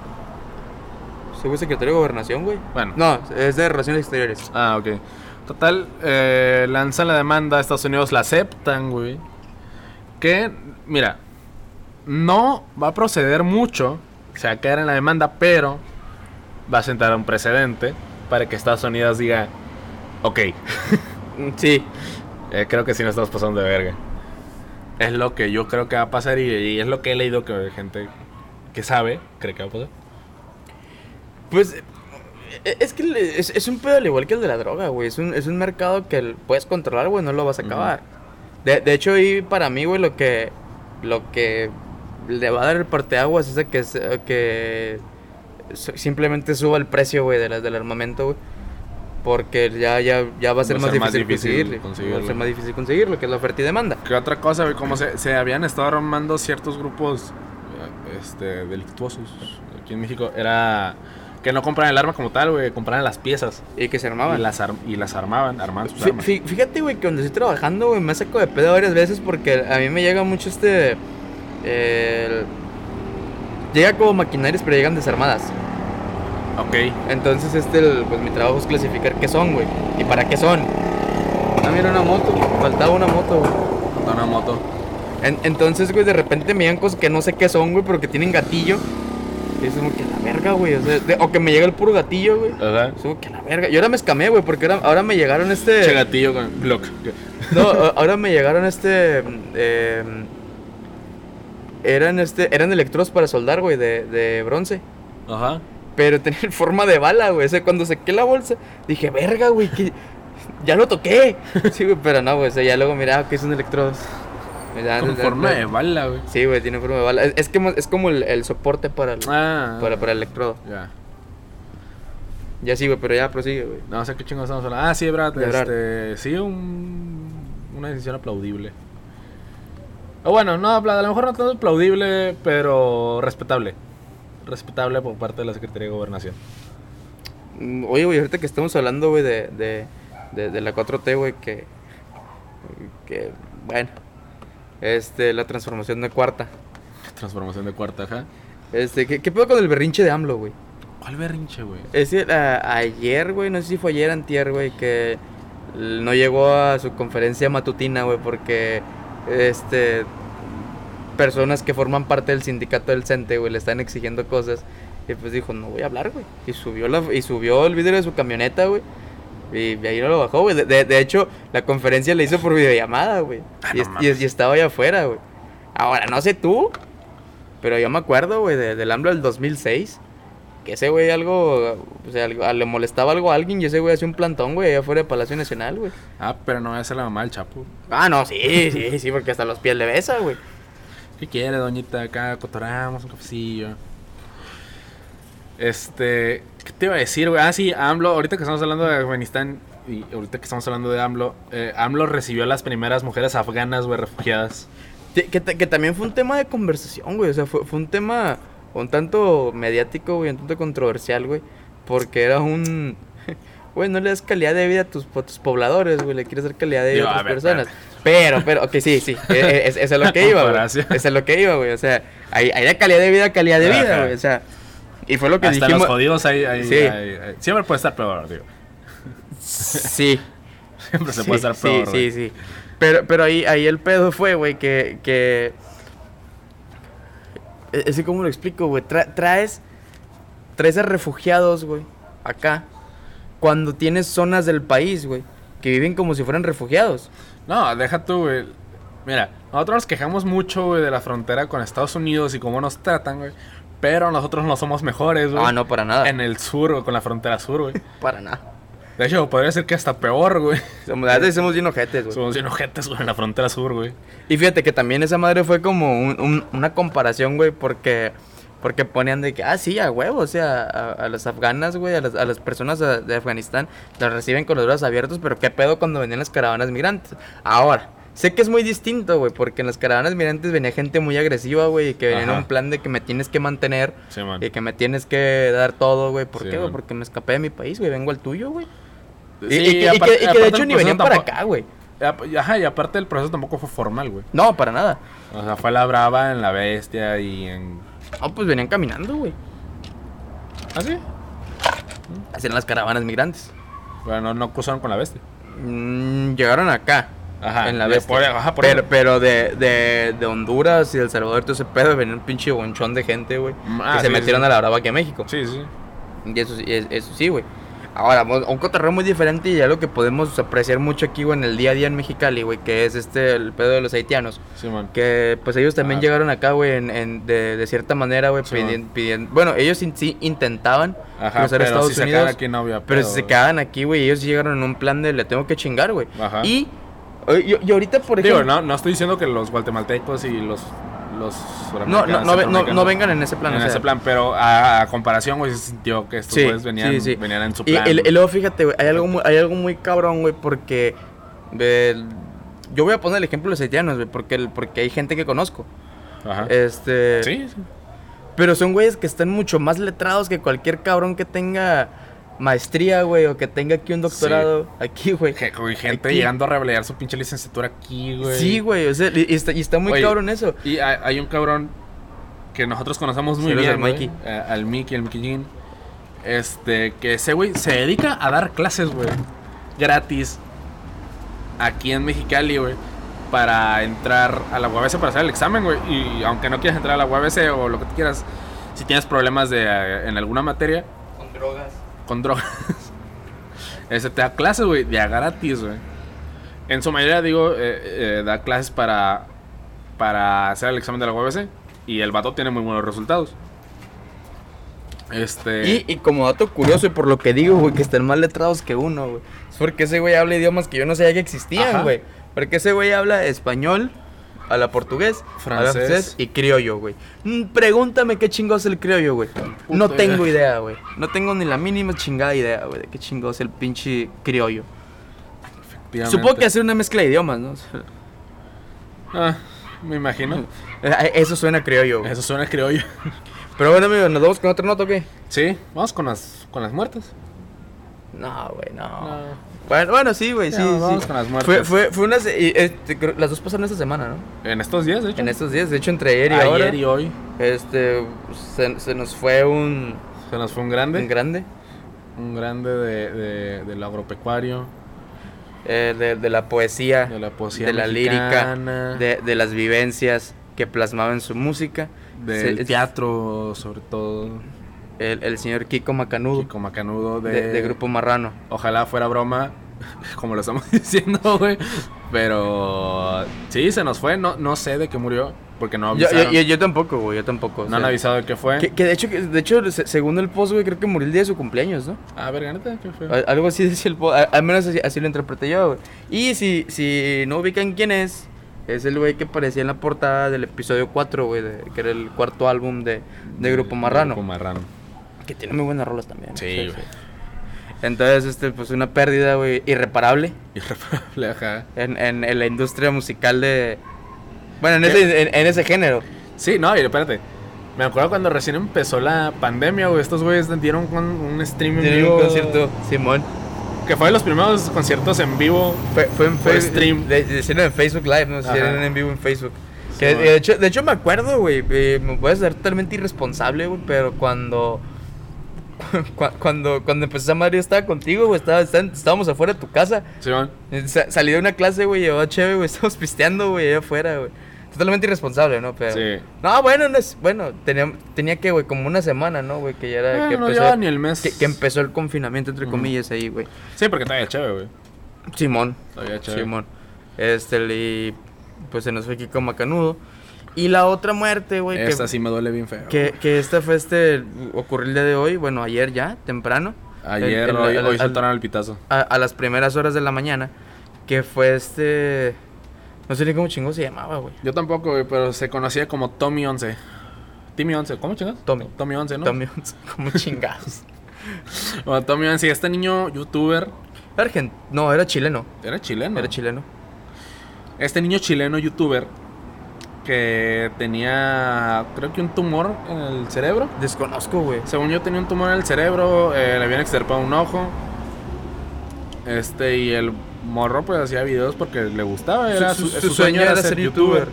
Soy secretario de Gobernación, güey. Bueno. No, es de Relaciones Exteriores. Ah, ok. Total, eh, lanzan la demanda, Estados Unidos la aceptan, güey. Que, mira, no va a proceder mucho, se va a caer en la demanda, pero va a sentar un precedente para que Estados Unidos diga, ok, Sí. eh, creo que sí nos estamos pasando de verga. Es lo que yo creo que va a pasar y, y es lo que he leído que gente que sabe cree que va a pasar. Pues eh, es que es, es un pedo al igual que el de la droga, güey. Es un, es un mercado que puedes controlar, güey, no lo vas a acabar. De, de hecho, y para mí, güey, lo que, lo que le va a dar el parteaguas es que, que simplemente suba el precio, güey, de la- del armamento, güey. Porque ya, ya, ya va a ser, más, difícil conseguirlo. Va a ser más difícil conseguirlo, que es la oferta y demanda. ¿Qué otra cosa, güey? Como se, se habían estado armando ciertos grupos eh, este, delictuosos aquí en México, era que no compraban el arma como tal, güey, compraban las piezas Y que se y armaban. las, ar- y las armaban, armaban sus armas. Fíjate, güey, que donde estoy trabajando, güey, me saco de pedo varias veces porque a mí me llega mucho este. llega como maquinarias, pero llegan desarmadas. Ok. Entonces, este, el- pues mi trabajo es clasificar qué son, güey. Y para qué son. Ah, mira una moto. Faltaba una moto, güey. Está una moto. En- entonces, güey, de repente me llegan cosas que no sé qué son, güey, pero que tienen gatillo. Y es como que la verga, güey. O, sea, de- o que me llega el puro gatillo, güey. Ajá. Es como que la verga. Y ahora me escamé, güey, porque ahora, ahora me llegaron este. Che gatillo con block. No, a- ahora me llegaron este. eh, eran este. Eran electrodos para soldar, güey, de, de bronce. Ajá. Pero tenían forma de bala, güey. O sea, cuando saqué la bolsa, dije, verga, güey, que. Ya lo toqué. Sí, güey, pero no, güey. O sea, ya luego miraba que son electrodos. Ya, Con forma de bala, güey. Sí, güey, tiene forma de bala. Es, es que es como el, el soporte para el, Ah. para, para el electrodo. Ya. Ya sí, güey, pero ya prosigue, güey. No sé qué chingados estamos hablando. Ah, sí, Brad. De Brad. Este, sí, un, una decisión aplaudible. O bueno, no, a lo mejor no tanto aplaudible, pero respetable. Respetable por parte de la Secretaría de Gobernación. Mm, Oye, güey, ahorita que estamos hablando, güey, de, de, de, de la 4T, güey, que, que, bueno, este, la transformación de cuarta. Transformación de cuarta, ajá. Este, ¿qué, qué pedo con el berrinche de AMLO, güey? ¿Cuál berrinche, güey? Es decir, a- ayer, güey, no sé si fue ayer, antier, güey, que no llegó a su conferencia matutina, güey, porque, este, personas que forman parte del sindicato del CENTE, güey, le están exigiendo cosas. Y pues dijo, no voy a hablar, güey. Y subió, la, y subió el vidrio de su camioneta, güey. Y ahí no lo bajó, güey. De, hecho, la conferencia la hizo por videollamada, güey. Ah, y, no es- y, mames. y estaba allá afuera, güey. Ahora, no sé tú, pero yo me acuerdo, güey, de- del AMLO del 2006. Que ese güey algo, o sea, algo- le molestaba algo a alguien y ese güey hacía un plantón, güey, allá afuera de Palacio Nacional, güey. Ah, pero no ser la mamá del Chapo. Ah, no, sí, sí, sí, porque hasta los pies le besa, güey. ¿Qué quiere, doñita? Acá cotoramos un cafecillo. Este, ¿qué te iba a decir, güey? Ah, sí, AMLO, ahorita que estamos hablando de Afganistán y ahorita que estamos hablando de AMLO, eh, AMLO recibió a las primeras mujeres afganas, güey, refugiadas. Que, que, que también fue un tema de conversación, güey. O sea, fue, fue un tema un tanto mediático, güey, un tanto controversial, güey. Porque era un... Güey, no le das calidad de vida a tus, a tus pobladores, güey. Le quieres dar calidad de vida Digo, a a otras ver, personas. Pero, pero, ok, sí, sí. e- e- es- Eso es lo que iba, güey. Eso es lo que iba, güey. O sea, hay, hay de calidad de vida a calidad de vida, güey. O sea, y fue lo que Hasta dijimos. los jodidos hay, hay- Sí. hay- Siempre puede estar peor, digo. Sí. Siempre se puede estar peor, sí, sí. Pero, pero ahí, ahí el pedo fue, güey, que, que... e- Ese cómo lo explico, güey. Tra- traes, traes a refugiados, güey, acá. Cuando tienes zonas del país, güey, que viven como si fueran refugiados. No, deja tú, güey. Mira, nosotros nos quejamos mucho, güey, de la frontera con Estados Unidos y cómo nos tratan, güey. Pero nosotros no somos mejores, güey. Ah, no, para nada. En el sur, güey, con la frontera sur, güey. Para nada. De hecho, podría ser que hasta peor, güey. Somos, somos bien ojetes, güey. Somos bien ojetes, güey, en la frontera sur, güey. Y fíjate que también esa madre fue como un- un- una comparación, güey, porque porque ponían de que, ah, sí, a huevo, o sea, a, a las afganas, güey, a las, a las personas de, de Afganistán las reciben con los brazos abiertos, pero qué pedo cuando venían las caravanas migrantes. Ahora, sé que es muy distinto, güey, porque en las caravanas migrantes venía gente muy agresiva, güey, y que venía en un plan de que me tienes que mantener Sí, man. y que me tienes que dar todo, güey. ¿Por Sí, qué, güey? Porque me escapé de mi país, güey, vengo al tuyo, güey. Y, Sí, y que, y de hecho ni venían para acá, güey. Ajá, y aparte el proceso tampoco fue formal, güey. No, para nada. O sea, fue la brava en la bestia y en. No, pues venían caminando, güey. ¿Ah, sí? Hacían las caravanas migrantes. Bueno, no, no cruzaron con la bestia. Mm, llegaron acá. Ajá. en la bestia. por- ajá, por pero pero de, de, de Honduras y El Salvador, todo ese pedo, venía un pinche bonchón de gente, güey. Mm, que ah, se sí, metieron sí. a la brava aquí a México. Sí, sí. Y eso, sí- es- eso sí, güey. Ahora, un cotorreo muy diferente y ya lo que podemos apreciar mucho aquí, güey, en el día a día en Mexicali, güey, que es este, el pedo de los haitianos. Sí, man. Que pues ellos también Ah. llegaron acá, güey, en, en- de, de cierta manera, güey, Sí, pidien- pidiendo... Bueno, ellos in- sí intentaban Ajá, cruzar pero Estados si se Unidos. quedan aquí no había Pero pedo, si se quedaban aquí, güey, ellos llegaron en un plan de le tengo que chingar, güey. Ajá. Y, y, y ahorita, por Digo, ejemplo... no, no estoy diciendo que los guatemaltecos y los. los no, no, no, no, no vengan en ese plan. en o sea. ese plan, pero a, a comparación, güey, se sintió que estos Sí, güeyes venían, sí, sí. venían en su plan. y- luego fíjate, güey, hay algo muy, hay algo muy cabrón, güey, porque... eh, yo voy a poner el ejemplo de los haitianos, güey, porque, el- porque hay gente que conozco. Ajá. Este... sí, sí. Pero son güeyes que están mucho más letrados que cualquier cabrón que tenga maestría, güey, o que tenga aquí un doctorado aquí, güey. Gente Aquí. llegando a revelar su pinche licenciatura aquí, güey. Sí, güey, o sea, y, y está, y está muy Oye, cabrón eso. Y hay, hay un cabrón que nosotros conocemos muy Saludos bien, al güey, Mikey. eh, al Mickey, al Mickey Jean. Este, que ese güey se dedica a dar clases, güey. Gratis. Aquí en Mexicali, güey. para entrar a la UABC para hacer el examen, güey. Y aunque no quieras entrar a la UABC o lo que tú quieras, si tienes problemas de, eh, en alguna materia, Con drogas. Con drogas, ese te da clases, güey, de a gratis, güey. En su mayoría, digo, eh, eh, da clases para, para hacer el examen de la UABC. Y el vato tiene muy buenos resultados. Este. Y, y como dato curioso, y por lo que digo, güey, que están más letrados que uno, güey. Es porque ese güey habla idiomas que yo no sabía que existían, güey. Porque ese güey habla español, habla portugués, habla Francés. y criollo, güey. Mm, Pregúntame qué chingo es el criollo, güey. No tengo idea. güey. No tengo ni la mínima chingada idea, güey, de qué chingo es el pinche criollo. Supongo que hace una mezcla de idiomas, ¿no? Ah, me imagino. Eh, Eso suena a criollo, güey. Eso suena criollo. Pero bueno, amigo, ¿nos vamos con otra nota o qué? Sí, vamos con las, con las muertas. No, güey, no. No. Bueno, bueno, sí, güey, sí, vamos sí. con las muertes. Fue, fue, fue una... se- y, este, creo- las dos pasaron esta semana, ¿no? En estos días, de hecho. En estos días, de hecho, entre ayer y Ayer ahora, y hoy. este, se, se nos fue un, Se nos fue un grande. un grande Un grande de, de- del agropecuario, eh, de, de la poesía, de la poesía de la lírica, de, de las vivencias que plasmaba en su música. del Se- teatro, sobre todo. El, el señor Kiko Macanudo, Kiko Macanudo de, de, de Grupo Marrano. Ojalá fuera broma, como lo estamos diciendo, güey. Pero sí, se nos fue. No, no sé de qué murió, porque no avisaron. yo- yo- yo tampoco, güey, yo tampoco. o no han sea, avisado de qué fue. que, que de hecho, que- de hecho se- según el post, güey, creo que murió el día de su cumpleaños, ¿no? A ver, ¿qué fue? Al- Algo así decía el post, a- al menos así, así lo interpreté yo, güey. Y si, si no ubican quién es, es el güey que aparecía en la portada del episodio 4, güey, de- que era el cuarto álbum de, de Grupo Marrano. Grupo Marrano. Que tiene muy buenas rolas también. Sí, güey. Entonces, este, pues una pérdida, güey, irreparable Irreparable, ajá. en, en, en la industria musical de... Bueno, en ese, en, en ese género. Sí, no, y espérate. Me acuerdo cuando recién empezó la pandemia, güey. Estos güeyes dieron un, un stream en vivo. un concierto, Simón. Que fue de los primeros conciertos en vivo. Fue, fue en Facebook. stream. Hicieron en Facebook Live, ¿no? Hicieron en vivo en Facebook. Sí, Que, de, hecho, de hecho, me acuerdo, güey. eh, me voy a ser totalmente irresponsable, güey. Pero cuando. cu- Cuando, cuando empezó esa madre, yo estaba contigo, güey. Estaba, estábamos afuera de tu casa. Simón. Eh, sa- salí de una clase, güey. Llevaba chévere, güey. Estábamos pisteando, güey, allá afuera, güey. Totalmente irresponsable, ¿no? Pero. Sí. No, bueno, no es, bueno, tenía, tenía que, güey, como una semana, ¿no, güey? Que ya era. Que no empezó, ni el mes. que, que empezó el confinamiento, entre comillas, ahí, güey. Sí, porque todavía chévere, güey. Simón. Todavía chévere. Simón. Este, y pues se nos fue Kiko Macanudo. Y la otra muerte, güey, que, Esta sí me duele bien feo. que, que esta fue este, ocurrió el día de hoy, bueno, ayer ya, temprano. Ayer, El- el- hoy, al- hoy al- el pitazo. A, a las primeras horas de la mañana, que fue este, no sé ni cómo chingo se llamaba, güey. Yo tampoco, güey, pero se conocía como Tommy 11. Timmy 11, ¿cómo chingas? Tommy. Tommy 11, ¿no? Tommy, como chingados. Bueno, Tommy 11, y este niño youtuber Argent, no, era chileno, era chileno. era chileno. Este niño chileno youtuber que tenía, creo que un tumor en el cerebro. Desconozco, güey. Según yo tenía un tumor en el cerebro, eh, le habían extirpado un ojo. Este, y el morro pues hacía videos porque le gustaba. Era Su- su, su- su sueño era ser youtuber. youtuber.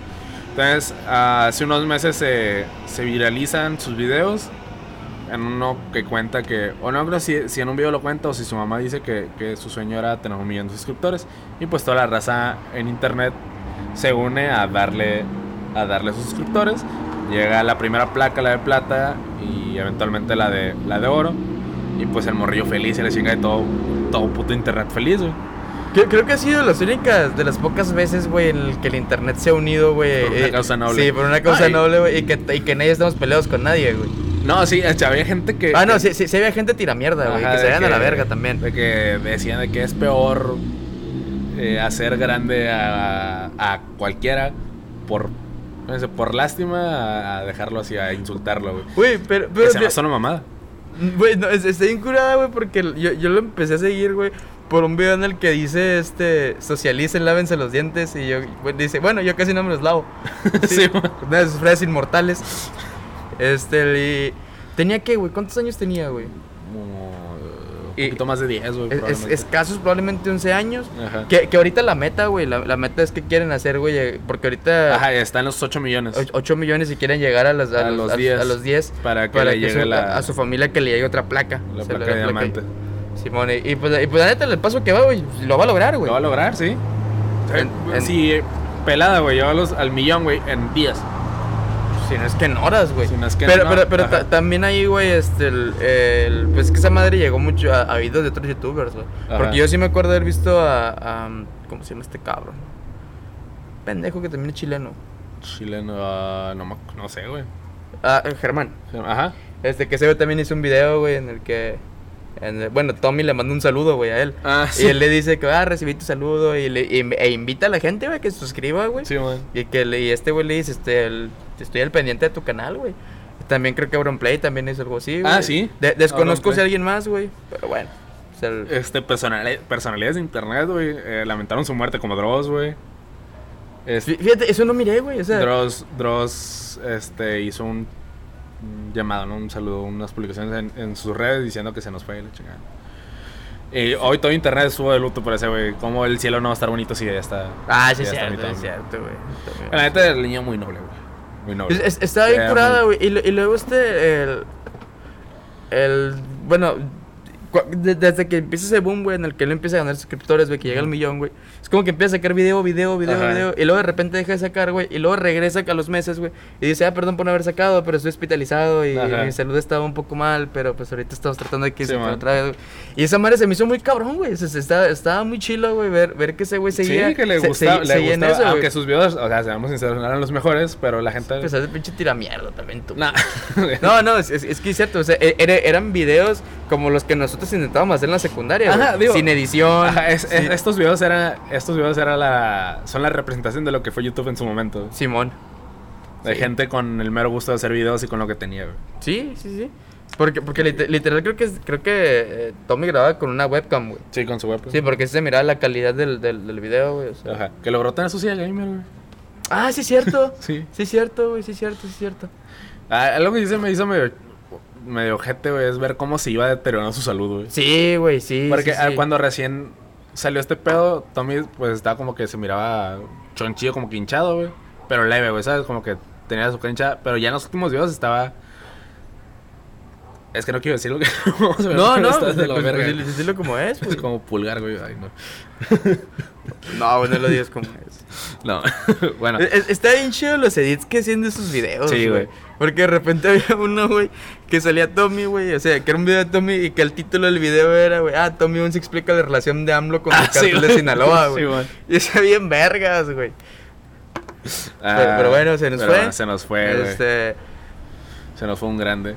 Entonces, hace unos meses se, se viralizan sus videos. En uno que cuenta que, o no creo si, si en un video lo cuenta o si su mamá dice que, que su sueño era tener un millón de suscriptores. Y pues toda la raza en internet se une a darle, a darle sus suscriptores. Llega la primera placa, la de plata, y eventualmente la de, la de oro. Y pues el morrillo feliz y le chinga de todo, todo puto internet feliz, güey. Creo, que ha sido las únicas, de las pocas veces, güey, en el que el internet se ha unido, güey. Por una eh, causa noble. Sí, por una causa Ay. noble, güey, y que, y que nadie estamos peleados con nadie, güey. No, sí, había gente que. Ah, no, que- sí, sí, sí había gente tira mierda, güey, que se vayan a la verga también. De que decían de que es peor eh, hacer grande a, a cualquiera por, por lástima a, dejarlo así, a insultarlo, güey. Güey, pero, Que se me una mamada. güey, no, es- está bien curada, güey, porque yo, yo lo empecé a seguir, güey, por un video en el que dice, este, socialicen, lávense los dientes, y yo, güey, dice, bueno, yo casi no me los lavo. Sí. Una de sus frases inmortales. Este, y... Tenía que, güey, ¿cuántos años tenía, güey? Eh, un Y- poquito más de 10, güey. Es, escasos, probablemente 11 años. Ajá. Que, que ahorita la meta, güey, la, la meta es que quieren hacer, güey, eh, porque ahorita Ajá, está en los 8 millones. 8 millones y quieren llegar a, las, a, A los, los a- 10. a los 10 Para que le llegue su- la- a su familia que le llegue otra placa. La O sea, placa de diamante. Simón, y, y pues, y pues la neta, el paso que va, güey, lo va a lograr, güey. Lo va a lograr, sí. En- en- si pelada, güey. A los- al millón, güey, en días. Si no es que en horas, güey. Si no es que pero pero, pero ta- también ahí, güey, este, el, el- Pues que esa madre llegó mucho a, a videos de otros youtubers, güey. Porque yo sí me acuerdo de haber visto a, a- ¿Cómo se llama este cabrón? Pendejo que también es chileno. Chileno, ah, no, no sé, güey. Ah, eh, Germán. Ajá. Este, que ese güey también hizo un video, güey, en el que... en bueno, Tommy le manda un saludo, güey, a él. Ah, Y él le dice que, ah, recibí tu saludo. Y le, y- e invita a la gente, güey, que se suscriba, güey. Sí, güey. Y que le, y este güey le dice, este, el- estoy al pendiente de tu canal, güey. También creo que Auronplay también hizo algo así, güey. Ah, ¿sí? De- desconozco Auronplay. si alguien más, güey. Pero bueno. o sea, el- Este, personali- personalidades de internet, güey. eh, lamentaron su muerte como Dross, güey. Este, Fí- Fíjate, eso no miré, güey. O sea, Dross, Dross, este, hizo un, llamado, ¿no? Un saludo, unas publicaciones en, en sus redes diciendo que se nos fue la chingada. Y hoy todo internet estuvo de luto por ese, güey. Como el cielo no va a estar bonito si ya está. ah, sí, ya es cierto, es güey. La neta, el niño muy noble, güey. Muy noble. Es- es- estaba bien curada, güey. Y, y luego este, el. El. Bueno, desde que empieza ese boom, güey, en el que él empieza a ganar suscriptores, güey, que llega al millón, güey. Es como que empieza a sacar video, video, video, Ajá. video. Y luego de repente deja de sacar, güey. Y luego regresa a los meses, güey. Y dice, ah, perdón por no haber sacado, pero estoy hospitalizado. Y Ajá. mi salud estaba un poco mal, pero pues ahorita estamos tratando de que Sí, se otra vez, güey. Y esa madre se me hizo muy cabrón, güey. O sea, estaba, estaba muy chilo, güey, ver, ver que ese güey seguía. sí, que le se- gustaba, se- le seguía en gustaba, eso, aunque sus videos, o sea, seamos sinceros, no eran los mejores, pero la gente... Pues hace pinche tiramierda también tú. Nah. No, no, es, es- es que es cierto, o sea, e- era- eran videos como los que nosotros intentábamos hacer en la secundaria, Ajá, güey, digo- sin edición. Ajá, es- es- estos videos era, estos videos era la, son la representación de lo que fue YouTube en su momento. Simón. De Sí. gente con el mero gusto de hacer videos y con lo que tenía, güey. Sí, sí, sí. Porque, porque lite- literal creo que creo que eh, Tommy grababa con una webcam, güey. Sí, con su web. Sí, porque se miraba la calidad del, del, del video, güey. o sea. Ajá. Que logró tener su silla gamer, güey. Ah, sí, es cierto. Sí. Sí, es cierto, güey, sí, es cierto, sí, es cierto. Ah, algo que dice me hizo medio, medio ojete, güey, es ver cómo se iba deteriorando su salud, güey. Sí, güey, sí. Porque sí, ah, sí. cuando recién salió este pedo, Tommy, pues estaba como que se miraba chonchillo, como que hinchado, güey. Pero leve, güey, ¿sabes? Como que tenía su cara hinchada. Pero ya en los últimos videos estaba. Es que no quiero decir lo que. No, no, pues, de pues, dilo como es, Es pues. como pulgar, güey. Ay, no. No, güey, no lo digas como es. No. bueno. Es- es- Está bien chido los edits que hacían de esos videos, Sí, güey. Porque de repente había uno, güey, que salía Tommy, güey. O sea, que era un video de Tommy y que el título del video era, güey, ah, Tommy aún se explica la relación de AMLO con el Ah, sí, cartel de. Sinaloa, Sí, güey. güey. y está bien vergas, güey. Ah, pero- pero bueno, se nos pero fue. Se nos fue. Este, Se nos fue un grande.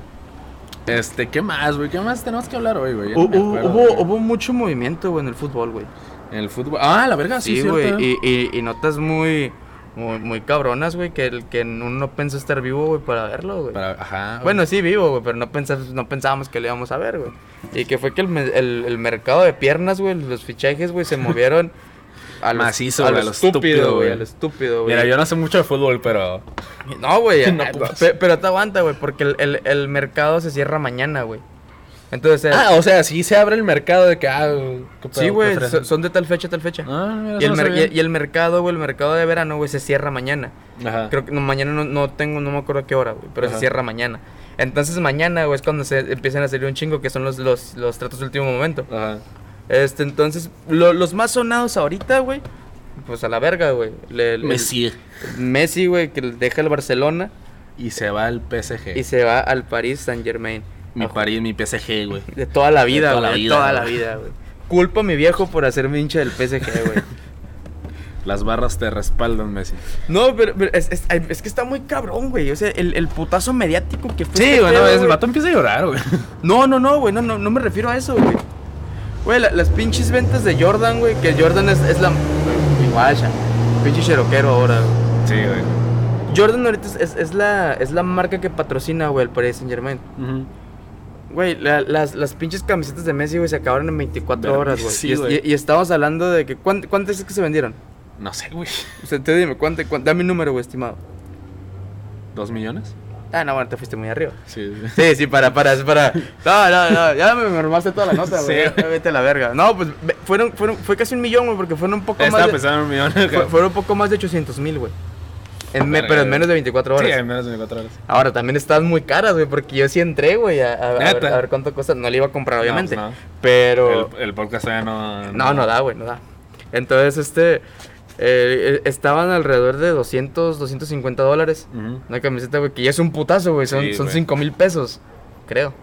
Este, ¿qué más, güey? ¿Qué más tenemos que hablar hoy, güey? Hubo, hubo, mucho movimiento, güey, en el fútbol, güey. En el fútbol. Ah, la verga, sí, Sí, güey. Y, y, y notas muy, muy, muy cabronas, güey, que, el- que uno no pensó estar vivo, güey, para verlo, güey. Ajá. güey. Bueno, sí, vivo, güey, pero no, pensamos, no pensábamos que lo íbamos a ver, güey. Y que fue que el, el, el mercado de piernas, güey, los fichajes, güey, se movieron a lo, Macizo, a lo estúpido, güey, güey. a lo estúpido, güey. Mira, yo no sé mucho de fútbol, pero. No, güey, No eh, pero te aguanta, güey, porque el, el mercado se cierra mañana, güey. Entonces, eh, Ah, o sea, sí se abre el mercado de que. Ah, sí, güey, ¿Qué ofrecen? son, de tal fecha a tal fecha. Ah, mira, y, el no mer- y, y el mercado, güey, el mercado de verano, güey, se cierra mañana. Ajá. Creo que no, mañana no, no tengo, no me acuerdo a qué hora, güey, pero Ajá. se cierra mañana. Entonces mañana, güey, es cuando se empiezan a salir un chingo, que son los, los, los tratos de último momento. Ajá. Este, entonces, lo- los más sonados ahorita, güey, pues a la verga, güey. Messi. Messi, güey, que deja el Barcelona Y se va al PSG. y se va al Paris Saint Germain. Mi París, mi PSG, güey. De toda la vida, De toda güey. la De vida, toda la güey. vida, güey. Culpo a mi viejo por hacerme hincha del PSG, güey. Las barras te respaldan, Messi. No, pero, pero es, es- es que está muy cabrón, güey. O sea, el, el putazo mediático que fue. Sí, este bueno, pedo, el güey. vato empieza a llorar, güey. No, no, no, güey. No, no, no me refiero a eso, güey. Güey, la- las pinches ventas de Jordan, güey. Que Jordan es, es la. Igual, ya. Pinche cheroquero ahora, güey. Sí, güey. Jordan ahorita es, es- es la, es la marca que patrocina, güey, el Paris Saint Germain. Ujú. Güey, la- las, las pinches camisetas de Messi, güey, se acabaron en 24 Verga, horas, güey. sí, y, y- estamos hablando de que. ¿cuánt- ¿Cuántas es que se vendieron? No sé, güey. O sea, te dime, ¿cuánto, cuánto- dame un número, güey, estimado. ¿Dos millones? Ah, no, bueno, te fuiste muy arriba. Sí. Sí, sí, para, para, para. No, no, no, ya me armaste toda la nota, güey. Sí. Vete a la verga. No, pues fueron, fueron, fue casi un millón, güey, porque fueron un poco más. Estaba pensando en un millón. fue- fueron un poco más de 800 mil, güey. En me- Verga, pero en menos de 24 horas. Sí, en menos de 24 horas. Ahora, también estaban muy caras, güey, porque yo sí entré, güey, a, a- a ver, ¿Neta? a ver cuánto cuesta. No le iba a comprar, obviamente. No, no. Pero. El, el podcast todavía no. No, no da, güey, no da. Entonces, este. eh, estaban alrededor de 200, 250 dólares. Una camiseta, güey, que ya es un putazo, güey. Son, Sí, son güey. 5 mil pesos, creo.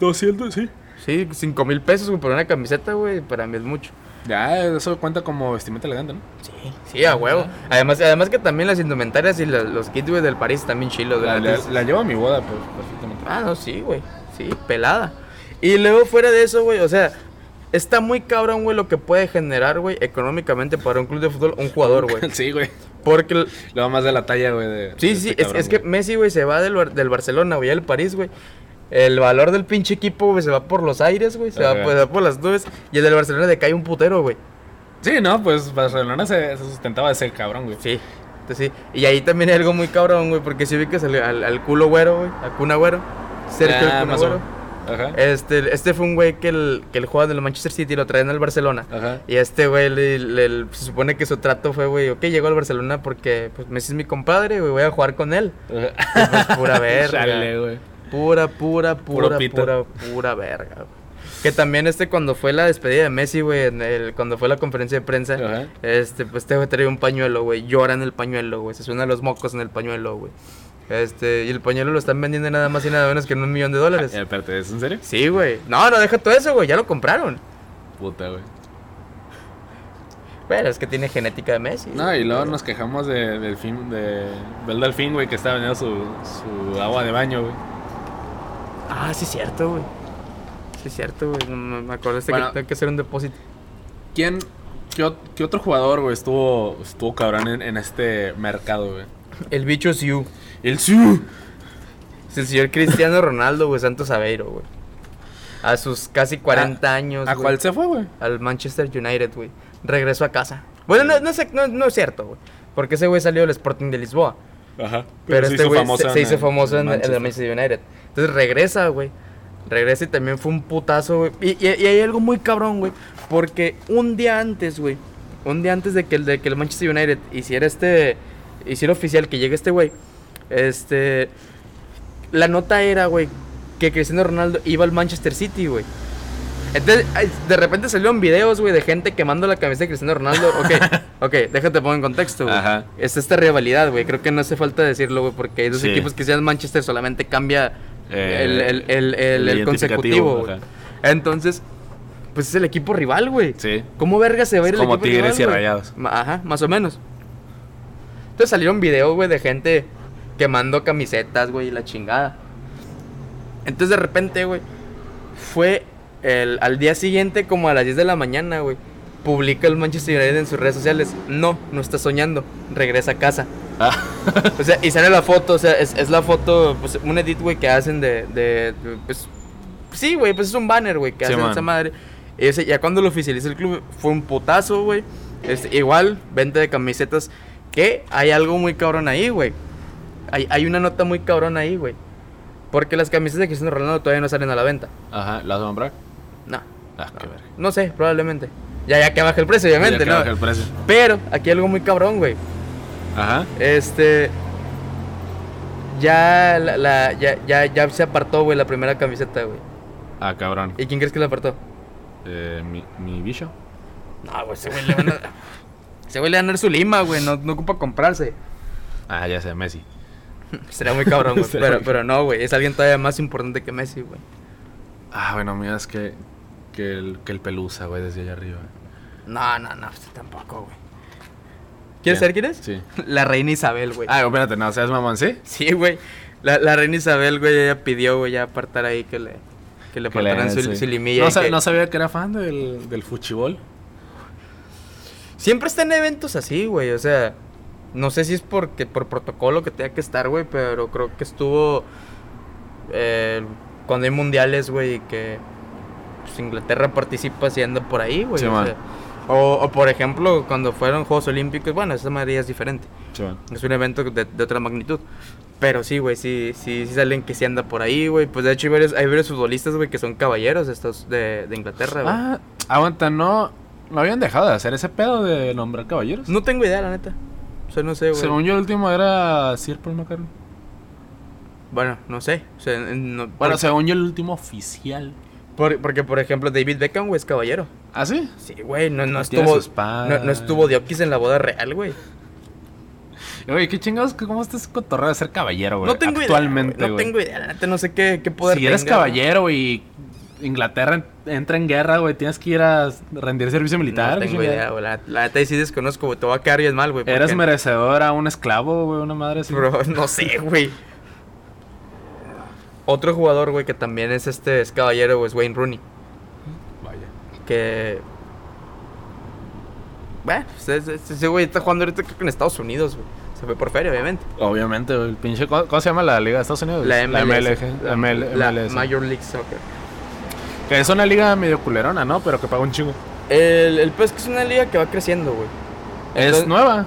200, sí. Sí, 5 mil pesos, güey, por una camiseta, güey, para mí es mucho. Ya, eso cuenta como vestimenta elegante, ¿no? Sí, sí, a huevo. Además, además que también las indumentarias y la- los kits, güey, del París también chilos. La, la- llevo a mi boda, pues, perfectamente. Ah, no, sí, güey. Sí, pelada. Y luego fuera de eso, güey, o sea, está muy cabrón, güey, lo que puede generar, güey, económicamente para un club de fútbol un jugador, güey. sí, güey. Porque, el- Luego más de la talla, güey. de- sí, de sí, este es, cabrón, es que. Messi, güey, se va del, del Barcelona, güey, al París, güey. El valor del pinche equipo, güey, se va por los aires, güey, se va, pues, se va por las nubes. Y el del Barcelona decae un putero, güey. Sí, no, pues Barcelona se, se sustentaba de ser cabrón, güey. Sí, entonces sí. Y ahí también hay algo muy cabrón, güey, porque si ubicas al, al, al culo güero, güey, a Kun Agüero, Sergio Ah, el Kun Agüero. Ajá. Este, este fue un güey que el, que el juega del Manchester City lo traen al Barcelona. Ajá. Y este güey, le- le- se supone que su trato fue, güey, ok, llegó al Barcelona porque pues Messi es mi compadre, güey, voy a jugar con él. Ajá. Pues, pura verga. Chale, güey. Pura, pura, pura, pura, pura verga. Que también este cuando fue la despedida de Messi, güey, en el, cuando fue la conferencia de prensa, Ajá. este, pues este güey trae un pañuelo, güey, llora en el pañuelo, güey, se suena los mocos en el pañuelo, güey. Este, y el pañuelo lo están vendiendo nada más y nada menos que en un millón de dólares. Eh, espérate, ¿es en serio? Sí, güey. No, no, deja todo eso, güey, ya lo compraron. Puta, güey. Pero es que tiene genética de Messi. No, y luego nos quejamos de, del fin, de Bel Delfín, güey, que estaba vendiendo su, su agua de baño, güey. Ah, sí es cierto, güey. Sí es cierto, güey. Me acuerdo este Bueno. que tengo que hacer un depósito. ¿Quién, qué, qué otro jugador, güey, estuvo, estuvo cabrón en, en este mercado, güey? El bicho Siu. El Su. Es el señor Cristiano Ronaldo, güey, Santos Aveiro, güey. A sus casi 40 años, ¿A güey, cuál se fue, güey? Al Manchester United, güey. Regresó a casa. Bueno, no, no, sé- no, no es cierto, güey. Porque ese güey salió del Sporting de Lisboa. Ajá. Pero, este güey se, se hizo famoso en, en el. Manchester United. Entonces regresa, güey. Regresa y también fue un putazo, güey. Y, y- y hay algo muy cabrón, güey. Porque un día antes, güey. Un día antes de que, el, de que el Manchester United hiciera este. Hiciera oficial que llegue este güey. Este. La nota era, güey. Que Cristiano Ronaldo iba al Manchester City, güey. Entonces, de repente salieron videos, güey, de gente quemando la camiseta de Cristiano Ronaldo. Ok, ok, déjate pongo en contexto, güey. Ajá. Es esta rivalidad, güey. Creo que no hace falta decirlo, güey, porque hay dos Sí. equipos que sean Manchester solamente cambia Eh, el, el, el, el- consecutivo, ajá. Entonces, pues es el equipo rival, güey. Sí. ¿Cómo verga se va a ir el como equipo Tigres rival, y? Rayados. Ajá, más o menos. Entonces salieron videos, güey, de gente quemando camisetas, güey, y la chingada. Entonces de repente, güey, fue el, al día siguiente, como a las 10 de la mañana, güey, publica el Manchester United en sus redes sociales. No, no está soñando, regresa a casa. Ah. O sea, y sale la foto, o sea, es, es la foto, pues, un edit, güey, que hacen de, de, de, pues, sí, güey, pues es un banner, güey, que Sí, hacen man. esa madre. Y ese- ya cuando lo oficializa el club, fue un putazo, güey. Este, igual, venta de camisetas, que hay algo muy cabrón ahí, güey. Hay, hay una nota muy cabrón ahí, güey. Porque las camisetas de Cristiano Ronaldo todavía no salen a la venta. Ajá, ¿la vas a comprar? No, Ah, qué verga. no sé, probablemente. Ya, ya que baja el precio, obviamente, Ya que ¿no? baja el precio. Pero aquí hay algo muy cabrón, güey. Ajá. Este. Ya, la, la- ya, ya, ya se apartó, güey, la primera camiseta, güey. Ah, cabrón. ¿Y quién crees que la apartó? Eh, mi, mi bicho. No, güey, ese güey le van a. ese güey le van a su lima, güey. No, no ocupa comprarse. Ah, ya sé, Messi. Sería muy cabrón, güey. Pero, pero no, güey. Es alguien todavía más importante que Messi, güey. Ah, bueno, mira, es que, que, el, que el pelusa, güey, desde allá arriba. No, no, no, usted tampoco, güey. ¿Quieres ¿Quién? saber quién es? Sí. La reina Isabel, güey. Ah, espérate, no, seas mamón, ¿sí? Sí, güey. La, la reina Isabel, güey, ella pidió, güey, ya apartar ahí que le, que le apartaran su, sí. su limilla. No, que- no sabía que era fan del, del fuchibol. Siempre está en eventos así, güey. O sea, no sé si es porque por protocolo que tenga que estar, güey, pero creo que estuvo eh, cuando hay mundiales, güey, y que pues, Inglaterra participa y anda por ahí, güey. Sí, o, sea, o, o, por ejemplo, cuando fueron Juegos Olímpicos, bueno, esa madre es diferente. Sí. Es un evento de, de otra magnitud. Pero sí, güey, sí, sí, sí salen que sí anda por ahí, güey. Pues de hecho hay varios, hay varios futbolistas, güey, que son caballeros estos de, de Inglaterra, güey. Ah, aguanta, no. No habían dejado de hacer ese pedo de nombrar caballeros. No tengo idea, la neta. O sea, no sé, güey. Según yo, el último era Sir Paul McCartney. Bueno, no sé. O sea, no- Bueno, por- según yo, el último oficial. por- porque, por ejemplo, David Beckham, güey, es caballero. ¿Ah, sí? Sí, güey, no, no estuvo. No, no estuvo Diokis en la boda real, güey. Oye, qué chingados, ¿cómo estás cotorreo de ser caballero, güey? No tengo Actualmente, idea. güey, No tengo idea, neta, no sé qué, qué poder Si eres tenga, caballero y Inglaterra en- entra en guerra, güey, tienes que ir a rendir servicio militar. No tengo idea, güey. La, la neta sí desconozco, güey. Te va a quedar bien mal, güey. Eres merecedor a un esclavo, güey, una madre así. Bro, no sé, güey. Otro jugador, güey, que también es este es caballero, güey, es Wayne Rooney. Que. Bueno, pues, ese- güey está jugando ahorita creo que en Estados Unidos, güey. Se fue por feria, obviamente. Obviamente, güey, el pinche. ¿Cómo, cómo se llama la liga de Estados Unidos? La MLS. MLG. La, ML, la MLS. Major League Soccer. Que es una liga medio culerona, ¿no? Pero que paga un chingo. El, el pues que es una liga que va creciendo, güey. Es nueva.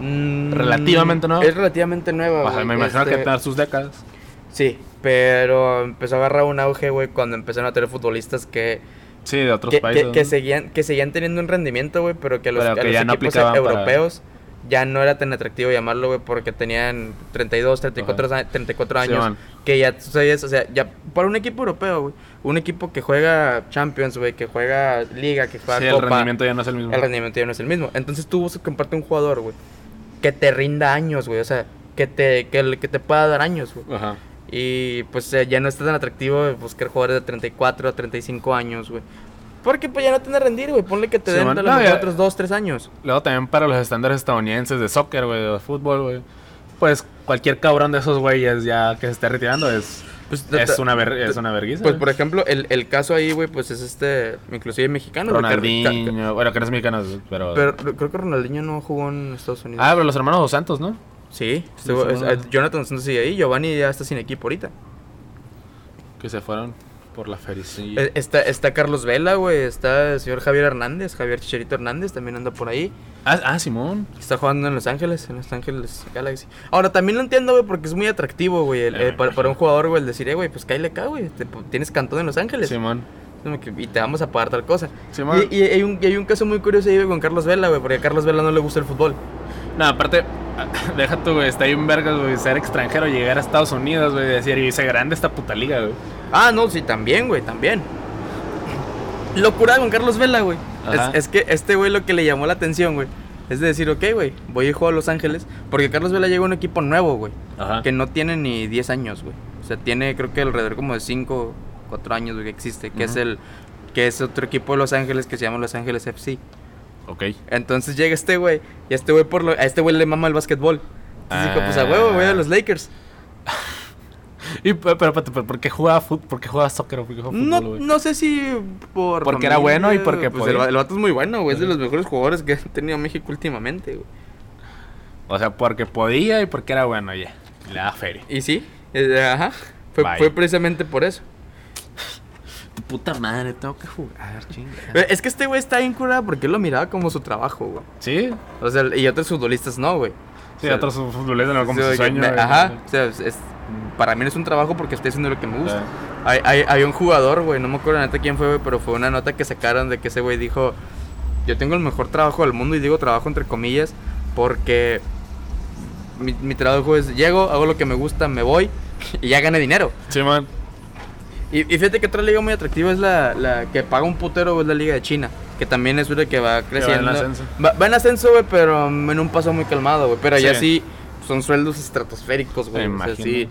Mm, Relativamente nueva. Es relativamente nueva, güey. me imagino Este, que tener sus décadas. Sí, pero empezó a agarrar un auge, güey, cuando empezaron a tener futbolistas que, Sí, de otros que, países. que, seguían, que seguían teniendo un rendimiento, güey, pero que los, Pero a los ya no equipos para- europeos ya no era tan atractivo llamarlo, güey, porque tenían 32, 34, a- 34 Sí, años. que ya tú sabías, o sea, ya para un equipo europeo, güey, un equipo que juega Champions, güey, que juega Liga, que juega Sí, el Copa, rendimiento ya no es el mismo. el rendimiento ya no es el mismo. Entonces tú buscas comprarte un jugador, güey, que te rinda años, güey, o sea, que te, que, que te pueda dar años, güey. Ajá. Y pues eh, ya no está tan atractivo buscar jugadores de 34 a 35 años, güey. Porque pues ya no te van a rendir, güey. Ponle que te Sí, den man. a lo No, mejor ya- otros 2, 3 años. Luego también para los estándares estadounidenses de soccer, güey, de fútbol, güey. Pues cualquier cabrón de esos güeyes ya que se esté retirando es, Pues, es, una, ver, es una vergüenza. Pues por ejemplo, el, el caso ahí, güey, pues es este, inclusive mexicano. Ronaldinho, bueno, que no es mexicano, pero... Pero creo que Ronaldinho no jugó en Estados Unidos. Ah, pero los hermanos Dos Santos, ¿no? Sí, sí, estuvo- sí, es- eh, Jonathan Santos sigue ahí. Giovanni ya está sin equipo ahorita. Que se fueron por la fericilla. Eh, Está, está Carlos Vela, güey. Está el señor Javier Hernández. Javier Chicherito Hernández también anda por ahí. Ah, ah, Simón. Está jugando en Los Ángeles, en Los Ángeles Galaxy. Ahora, también lo entiendo, güey, porque es muy atractivo, güey. el- me eh, para, para un jugador, güey, el decir, eh, güey, pues cállale acá, güey. te- Tienes cantón en Los Ángeles. Simón. Y te vamos a pagar tal cosa. Simón. y, y hay un, y hay un caso muy curioso ahí, güey, con Carlos Vela, güey, porque a Carlos Vela no le gusta el fútbol. No, aparte, deja tú, güey, está ahí un vergas, güey, ser extranjero, llegar a Estados Unidos, güey, decir, y se grande esta puta liga, güey. Ah, no, sí, también, güey, también. Locura con Carlos Vela, güey. Es, es que este güey lo que le llamó la atención, güey, es de decir, ok, güey, voy a jugar a Los Ángeles, porque Carlos Vela llega a un equipo nuevo, güey, Ajá. que no tiene ni 10 años, güey. O sea, tiene creo que alrededor como de 5, 4 años, güey, que existe, que es el que es otro equipo de Los Ángeles que se llama Los Ángeles FC. Ok. Entonces llega este güey, y a este güey por lo, a este güey le mama el básquetbol. Entonces dijo, pues a huevo, voy a los Lakers. Y, pero, pero, ¿por qué jugaba fútbol? ¿Por qué jugaba soccer? ¿Por qué jugaba No, no sé si por. Porque era bueno y porque pues el, podía. va- el vato es muy bueno, güey. Es de los mejores jugadores que ha tenido México últimamente, güey. O sea, porque podía y porque era bueno, ya. Le da feria. Y sí, eh, ajá. Fue precisamente por eso. Puta madre, tengo que jugar, chinga. Es que este güey está bien curado porque él lo miraba como su trabajo, güey. Sí, O sea, y otros futbolistas no, güey. sí, O sea, otros futbolistas no como sea, su sueño. me- güey. Ajá. O sea, es- es- para mí no es un trabajo porque estoy haciendo lo que me gusta. Ah. Hay, hay, hay un jugador, güey, no me acuerdo la neta quién fue, güey, pero fue una nota que sacaron de que ese güey dijo, yo tengo el mejor trabajo del mundo y digo trabajo entre comillas porque mi, mi trabajo es, llego, hago lo que me gusta, me voy y ya gané dinero. Sí, man. Y, y fíjate que otra liga muy atractiva es la, la que paga un putero, es la liga de China, que también es una que va creciendo. ascenso. Va, va en ascenso, güey, pero en un paso muy calmado, güey, pero allá Sí. sí son sueldos estratosféricos, güey. O sea, imagino. sí,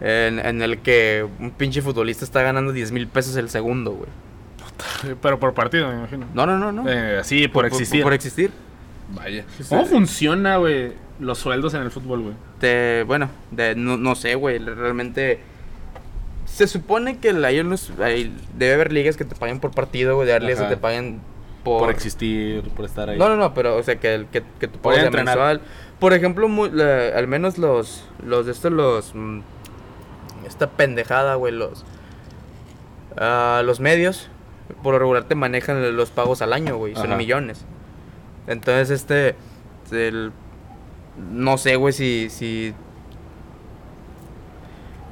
en, en el que un pinche futbolista está ganando 10 mil pesos el segundo, güey. Pero por partido, me imagino. No, no, no, no. Eh, sí, por, existir. Por, existir. Vaya. Sí, sí. ¿Cómo funciona, güey, los sueldos en el fútbol, güey? Te, bueno, de, no, no sé, güey, realmente... Se supone que unos, hay- debe haber ligas que te paguen por partido, güey, de haber ligas que te paguen por... Por, existir, por estar ahí. No, no, no, pero, o sea, que, el- que, que tu entrenar. mensual. Por ejemplo, mu- la- al menos los, los de estos, los, mm, esta pendejada, güey, los, ah, los medios, por lo regular te manejan los pagos al año, güey, son Ajá. millones. Entonces, este, el, no sé, güey, si, si...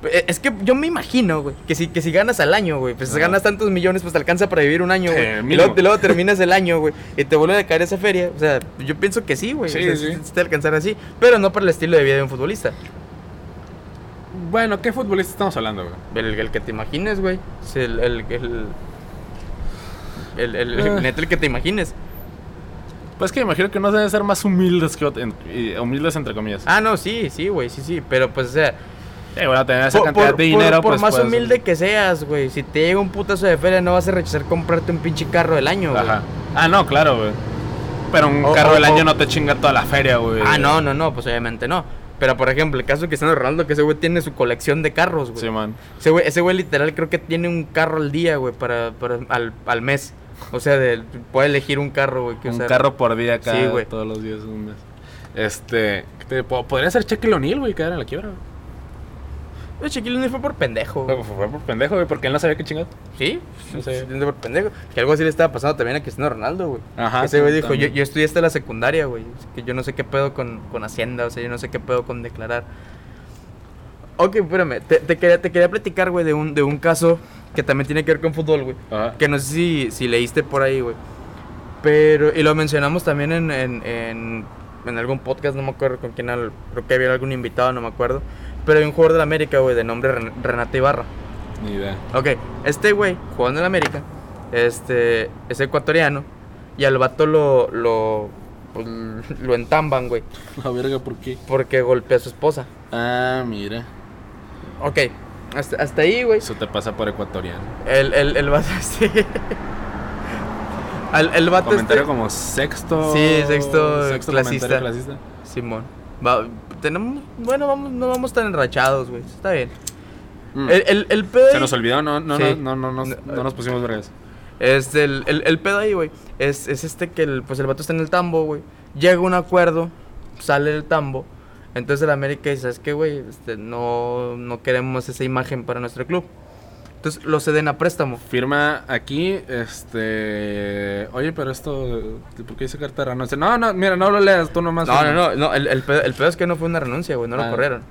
Eh, Es que yo me imagino, güey, que si, que si ganas al año, güey, pues Ajá. ganas tantos millones, pues te alcanza para vivir un año, güey. y, luego, y luego terminas el año, güey, y te vuelve a caer esa feria. O sea, yo pienso que sí, güey. Sí, o sea, sí. te alcanzar así, pero no para el estilo de vida de un futbolista. Bueno, ¿qué futbolista estamos hablando, güey? El, el que te imagines, güey. El, el, el- Ah. el que te imagines. Pues que imagino que no deben ser más humildes que y- humildes entre comillas. Ah, no, sí, sí, güey, sí, sí. Pero pues, o sea, Eh, bueno, tener esa por, cantidad por- de dinero, por- por pues, más puedes- humilde que seas, güey, si te llega un putazo de feria, no vas a rechazar comprarte un pinche carro del año. Ajá. Ah, no, claro, güey. Pero un O- carro o- del o- año no te chinga toda la feria, güey. Ah, no, no, no, pues obviamente no. Pero por ejemplo, el caso de Cristiano Ronaldo, que ese güey tiene su colección de carros, güey. Sí, man. Ese güey, ese güey literal creo que tiene un carro al día, güey, para, para- al, al mes. O sea, de- puede elegir un carro, güey, que Un usar. carro por día cada, Sí, güey. todos los días, un mes. Este, ¿qué te- po- podría ser Shaquille O'Neal, güey, quedar en la quiebra, güey. El Shaquille O'Neal fue por pendejo, güey. Fue, por pendejo, güey, porque él no sabía qué chingado. Sí, No sé. fue por pendejo. Que algo así le estaba pasando también a Cristiano Ronaldo, güey. Ajá, Ese güey dijo, yo, yo estudié hasta la secundaria, güey. Es que yo no sé qué pedo con, con Hacienda, o sea, yo no sé qué pedo con declarar. Ok, espérame, te, te quería, te quería platicar, güey, de un, de un caso que también tiene que ver con fútbol, güey. Ajá. Que no sé si, si leíste por ahí, güey. Pero, y lo mencionamos también en, en, en, en algún podcast, no me acuerdo con quién, al- creo que había algún invitado, no me acuerdo. Pero hay un jugador de la América, güey, de nombre Ren- Renato Ibarra. Ni idea. Ok, este güey, jugando en la América, este, es ecuatoriano. Y al vato lo, lo, pues, lo entamban, güey, La verga, ¿por qué? porque golpeó a su esposa. Ah, mira. Ok, hasta, hasta ahí, güey. Eso te pasa por ecuatoriano. El, el, el vato, sí. Al- el vato Comentario este... como sexto. Sí, sexto sexto clasista. comentario clasista. Simón. Va- tenemos, bueno, vamos, no vamos tan enrachados, güey. Está bien. Mm. El, el, el pedo Se ahí- nos olvidó, no, no, Sí. no, no, no, nos- No, no nos pusimos vergas. Este, el, el, el pedo ahí, güey, es, es este que el, pues el vato está en el tambo, güey. Llega un acuerdo, sale el tambo. Entonces el América dice, ¿sabes qué, güey? Este, no, no queremos esa imagen para nuestro club. Entonces lo ceden a préstamo. Firma aquí, este... Oye, pero esto... ¿Por qué dice carta de renuncia? No, no, mira, no lo leas, tú nomás. No, no, no, no el, el, pedo, el pedo es que no fue una renuncia, güey, no Ah. lo corrieron.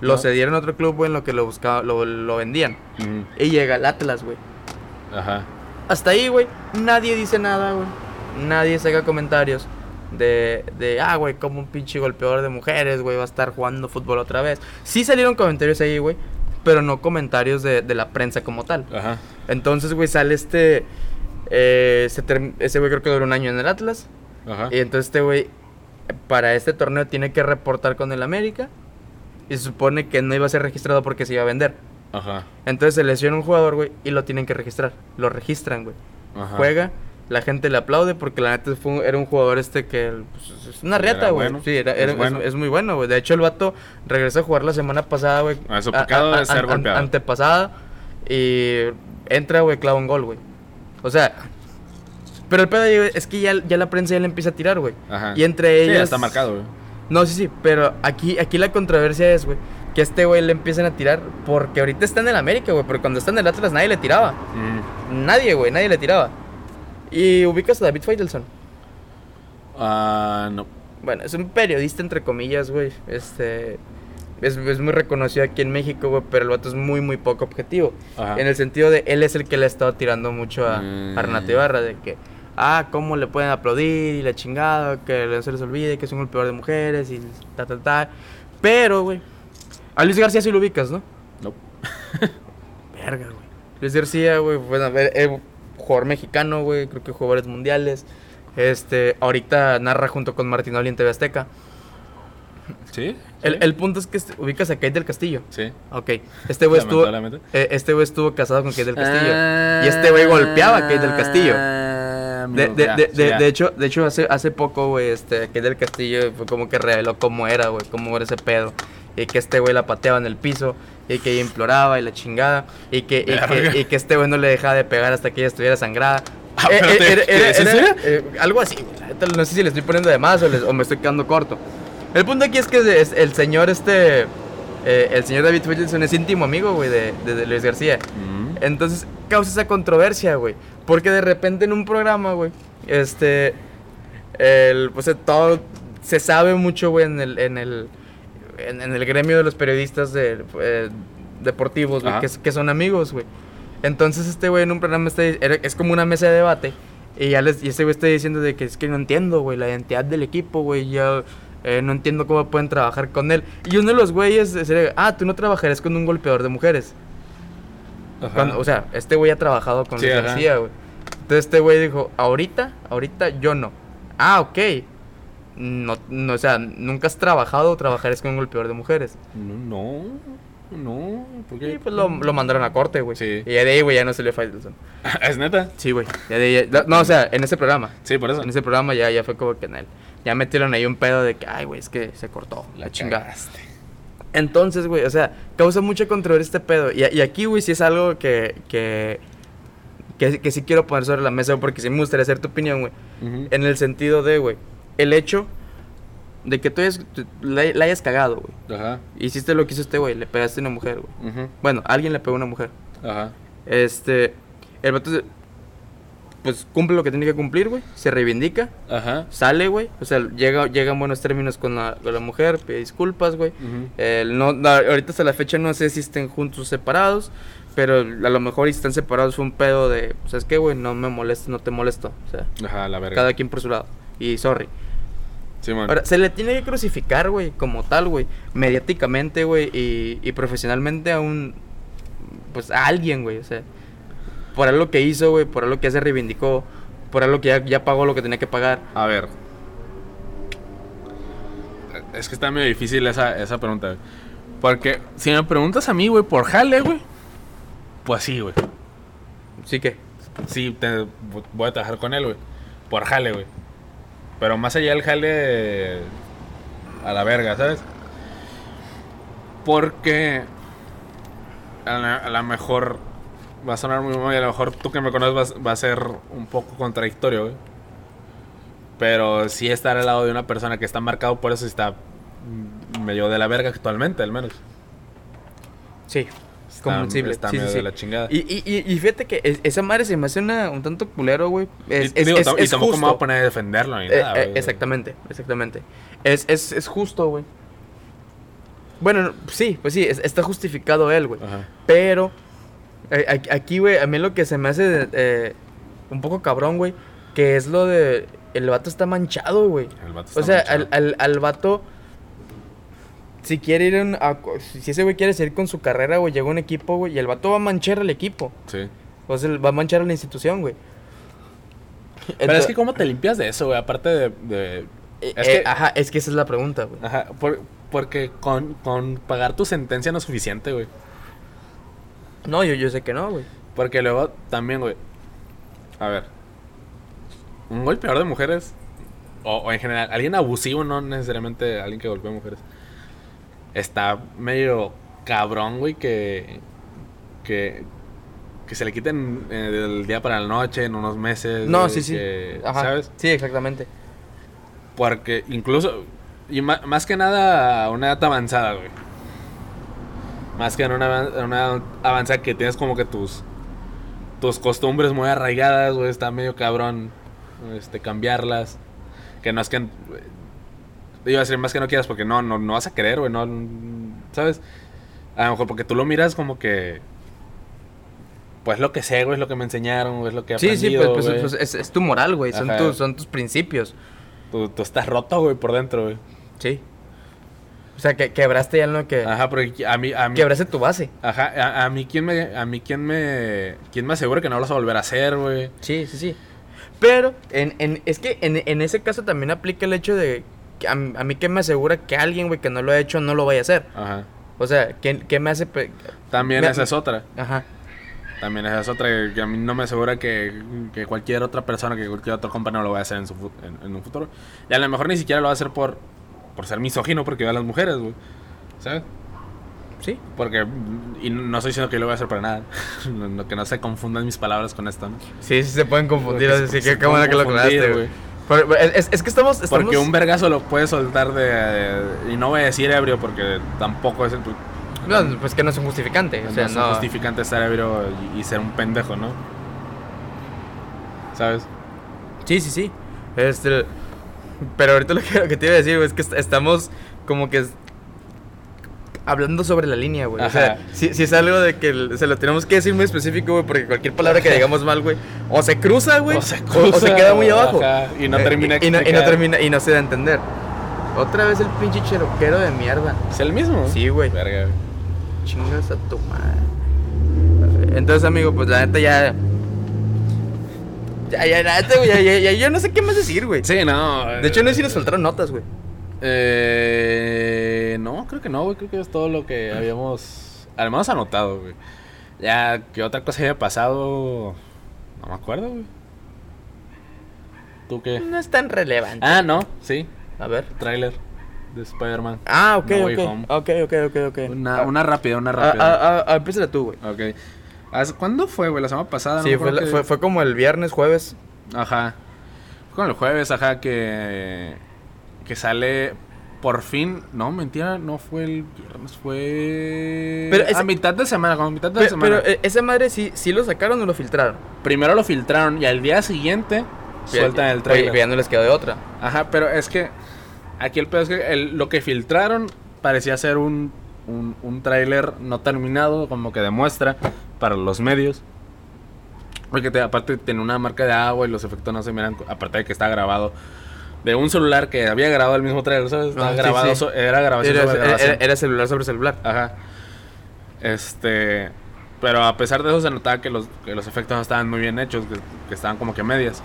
Lo No. cedieron a otro club, güey, en lo que lo buscaba, lo, lo vendían. Mm, Y llega el Atlas, güey. Ajá. Hasta ahí, güey, nadie dice nada, güey. Nadie saca comentarios de, de ah, güey, como un pinche golpeador de mujeres, güey, va a estar jugando fútbol otra vez. Sí salieron comentarios ahí, güey, pero no comentarios de, de la prensa como tal. Ajá. Entonces, güey, sale este... eh, se ese güey creo que duró un año en el Atlas. Ajá. Y entonces este güey, para este torneo, tiene que reportar con el América. Y se supone que no iba a ser registrado porque se iba a vender. Ajá. Entonces se lesiona un jugador, güey, y lo tienen que registrar. Lo registran, güey Ajá. juega, la gente le aplaude porque la neta fue un- era un jugador este que pues, es una Era riata, güey. bueno, Sí, era- es era- es, bueno. es muy bueno, güey. De hecho, el vato regresó a jugar la semana pasada, güey. Ah, su a- pecado a- de ser an- an- golpeado. Antepasada. Y entra, güey, clava un gol, güey. O sea, pero el pedo es que ya, ya la prensa ya le empieza a tirar, güey. Ajá. Y entre Sí, ellos. ya está marcado, güey. No, sí, sí, pero aquí, aquí la controversia es, güey, que a este güey le empiezan a tirar porque ahorita está en el América, güey, pero cuando está en el Atlas nadie le tiraba. Mm. Nadie, güey, nadie le tiraba. Y ubicas a David Faitelson. Ah, no. Bueno, es un periodista, entre comillas, güey. Este. Es, es muy reconocido aquí en México, güey, pero el vato es muy, muy poco objetivo. Ajá. En el sentido de él es el que le ha estado tirando mucho a, Mm. a Renato Ibarra, de que, ah, cómo le pueden aplaudir y la chingada, que no se les olvide que es un golpeador de mujeres y ta, ta, ta. Pero, güey, a Luis García sí lo ubicas, ¿no? No. Verga, güey. Luis García, güey, bueno, a ver, es jugador mexicano, güey, creo que jugadores mundiales. Este, ahorita narra junto con Martinoli en TV Azteca. ¿Sí? El, ¿Sí? el punto es que este- ubicas a Kate del Castillo. Sí. Ok, este güey estuvo, eh, este güey estuvo casado con Kate del Castillo. Ah, y este güey golpeaba a Kate del Castillo. Ah, De, de, de, de hecho, de hecho hace, hace poco, güey, este, Kate del Castillo fue como que reveló cómo era, güey, cómo era ese pedo. Y que este güey la pateaba en el piso, y que ella imploraba y la chingada, y que, y que, y que este güey no le dejaba de pegar hasta que ella estuviera sangrada. Ah, Eh, eh, eh, algo así, no sé si le estoy poniendo de más o, les- o me estoy quedando corto. El punto aquí es que el señor este, eh, el señor David Wilson es íntimo amigo, güey, de, de- de Luis García. Mm. Entonces causa esa controversia, güey. Porque de repente en un programa, güey, este, el, pues todo, se sabe mucho, güey, en el, en el, en, en el gremio de los periodistas de, eh, deportivos, güey, que, que son amigos, güey. Entonces este güey en un programa está, es como una mesa de debate. Y ya les, y este güey está diciendo de que es que no entiendo, güey, la identidad del equipo, güey, ya... eh, no entiendo cómo pueden trabajar con él. Y uno de los güeyes sería, ah, tú no trabajarías con un golpeador de mujeres. Ajá. Cuando- o sea, este güey ha trabajado con Sí, Luis. García, güey. Entonces este güey dijo, ahorita, ahorita yo no. Ah, ok. No, no, o sea, nunca has trabajado o trabajarías con un golpeador de mujeres. No, no, no. ¿Por qué? Y pues lo, lo mandaron a corte, güey. Sí. Y ya de ahí, güey, ya no se le Faitelson. ¿Es neta? Sí, güey. Ya de ahí, ya- no, o sea, en ese programa. Sí, por eso. En ese programa ya, ya fue como que en él. Ya metieron ahí un pedo de que, ay, güey, es que se cortó. La chingada. cagaste. Entonces, güey, o sea, causa mucha controversia este pedo. Y, y aquí, güey, sí es algo que, que, que, que sí quiero poner sobre la mesa, porque sí me gustaría hacer tu opinión, güey. En el sentido de, güey, el hecho de que tú hayas, la, la hayas cagado, güey. Ajá. Hiciste lo que hizo este güey, le pegaste a una mujer, güey. Ujú. Bueno, alguien le pegó a una mujer. Ajá. Este, el vato, se- pues cumple lo que tiene que cumplir, güey. Se reivindica, Ajá. sale, güey. O sea, llega, llega en buenos términos con la, con la mujer, pide disculpas, güey. El no, no, ahorita hasta la fecha no sé si estén juntos o separados, pero a lo mejor si están separados fue un pedo de, ¿sabes qué, güey? No me molesta, no te molesto. O sea, Ajá, la verga. cada quien por su lado. Y sorry. Ahora, se le tiene que crucificar, güey, como tal, güey. Mediáticamente, güey, y, y profesionalmente a un, pues a alguien, güey. O sea, por algo que hizo, güey, por algo que ya se reivindicó, por algo que ya, ya pagó lo que tenía que pagar. A ver. Es que está medio difícil esa, esa pregunta, güey. Porque si me preguntas a mí, güey, por jale, güey. Pues sí, güey. Sí que, Sí, te- voy a trabajar con él, güey. Por jale, güey. Pero más allá del jale. A la verga, ¿sabes? Porque. A lo mejor. Va a sonar muy mal y a lo mejor tú que me conoces va a ser un poco contradictorio. Pero sí estar al lado de una persona que está marcado por eso está medio de la verga actualmente, al menos. sí, Comprensible. está sí, medio sí. de la chingada. Y, y, y, y fíjate que es- esa madre se me hace una, un tanto culero, güey. Es, y, es, digo, es- y tampoco me voy a poner a defenderlo ni Eh, nada, eh, güey. exactamente, exactamente. Es, es, es justo, güey. Bueno, no, sí, pues sí, es- está justificado él, güey. Pero eh, aquí- güey, a mí lo que se me hace eh, un poco cabrón, güey, que es lo de... El vato está manchado, güey. El vato O está sea, manchado. al, al, al vato... Si quiere ir en- a- Si ese güey quiere seguir con su carrera, güey, llega un equipo, güey, y el vato va a manchar al equipo. Sí. O sea, va a manchar a la institución, güey. Pero es que ¿cómo te limpias de eso, güey? Aparte de... de- eh, es eh, que- Ajá, es que esa es la pregunta, güey. Ajá, por- porque con, con pagar tu sentencia no es suficiente, güey. No, yo, yo sé que no, güey. Porque luego también, güey. A ver. Un golpeador de mujeres. O, o en general, alguien abusivo, no necesariamente alguien que golpea mujeres. Está medio cabrón, güey, que. Que. Que se le quiten eh, del día para la noche en unos meses. No, güey, sí, sí. que- Ajá. ¿Sabes? Sí, exactamente. Porque incluso. Y ma- más que nada a una edad avanzada, güey. Más que en una, una edad avanzada que tienes como que tus. Tus costumbres muy arraigadas, güey. Está medio cabrón. Este, cambiarlas. Que no es que. Iba a decir más que no quieras porque no, no, no vas a querer, güey. No, ¿Sabes? A lo mejor porque tú lo miras como que. Pues lo que sé, güey, es lo que me enseñaron, güey, es lo que he Sí, sí, aprendido, pues, pues, pues, es, es tu moral, güey. Son, tus- son tus principios. Tú, tú estás roto, güey, por dentro, güey. Sí. O sea, que quebraste ya en lo que. Ajá, porque a mí, a mí, Quebraste tu base. ajá, a, a mí quién me, a mí quién me, quién me asegura que no lo vas a volver a hacer, güey. Sí, sí, sí. Pero, en, en, es que en, en ese caso también aplica el hecho de. A, a mí que me asegura que alguien, güey, que no lo ha hecho, no lo vaya a hacer. Ajá. O sea, ¿qué, qué me hace. También Me- esa es otra. Ajá. También esa es otra que, a mí no me asegura que, que cualquier otra persona, que cualquier otro compañero lo vaya a hacer en, su, en, en un futuro. Y a lo mejor ni siquiera lo va a hacer por, por ser misógino, porque ve a las mujeres, güey. ¿Sabes? Sí. Porque, y no estoy diciendo que lo voy a hacer para nada. No- que no se confundan mis palabras con esto, ¿no? Sí, sí se pueden confundir. Porque Así se que qué buena que lo aclaraste, güey. Pero, Es, es que estamos. estamos Porque un vergazo lo puedes soltar de, Y no voy a decir ebrio porque tampoco es el. No, pues que no es un justificante. O sea, no es no. un justificante estar ebrio y, y ser un pendejo, ¿no? ¿Sabes? Sí, sí, sí. Este, pero ahorita lo que, lo que te iba a decir, es que est- estamos como que hablando sobre la línea, güey. O sea, si, si es algo de que se lo tenemos que decir muy específico, güey, porque cualquier palabra que digamos mal, güey, o se cruza, güey, O se o- o cruza, se queda muy abajo. ajá, y no Eh, termina y, y no, y no termina y no se da a entender. Otra vez el pinche cheroquero de mierda. ¿Es el mismo? Sí, güey. Verga, güey. Chingas a tu madre. Entonces, amigo, pues la neta ya. Ya, ya, ya, güey, ya, ya, ya, yo no sé qué más decir, güey. Sí, no. De hecho, no sé si nos faltaron notas, güey. Eh, no, creo que no, güey. Creo que es todo lo que habíamos. Al menos anotado, güey. Ya, que otra cosa había pasado. No me acuerdo, güey. ¿Tú qué? No es tan relevante. Ah, no, sí. A ver. Tráiler de Spider-Man. Ah, ok, No Way ok. Ok, ok, ok, ok. Una, una rápida, una Ah, rápida. ah, ah, empiézala tú, güey. Ok. ¿Hace- ¿Cuándo fue, güey? La semana pasada. Sí, fue, la- que- fue, fue como el viernes, jueves. Ajá. Fue Con el jueves, ajá, que. Que sale. Por fin. No, mentira, no fue el viernes, fue. Pero a ese- mitad de semana, como mitad de Pe- semana. Pero, eh, esa madre sí, sí lo sacaron o lo filtraron. Primero lo filtraron y al día siguiente sueltan el Oye, trailer. ya no les quedó de otra. Ajá, pero es que aquí el pedo es que el- lo que filtraron parecía ser un, un, un tráiler no terminado, como que demuestra para los medios. Porque te- aparte tiene una marca de agua y los efectos no se miran, aparte de que está grabado de un celular que había grabado el mismo trailer, ¿sabes? Estaba Ah, sí, grabado, sí. so- era grabación Era, sobre era- grabación. era celular sobre celular. Ajá. Este. Pero a pesar de eso se notaba que los, que los efectos no estaban muy bien hechos, que, que estaban como que medias.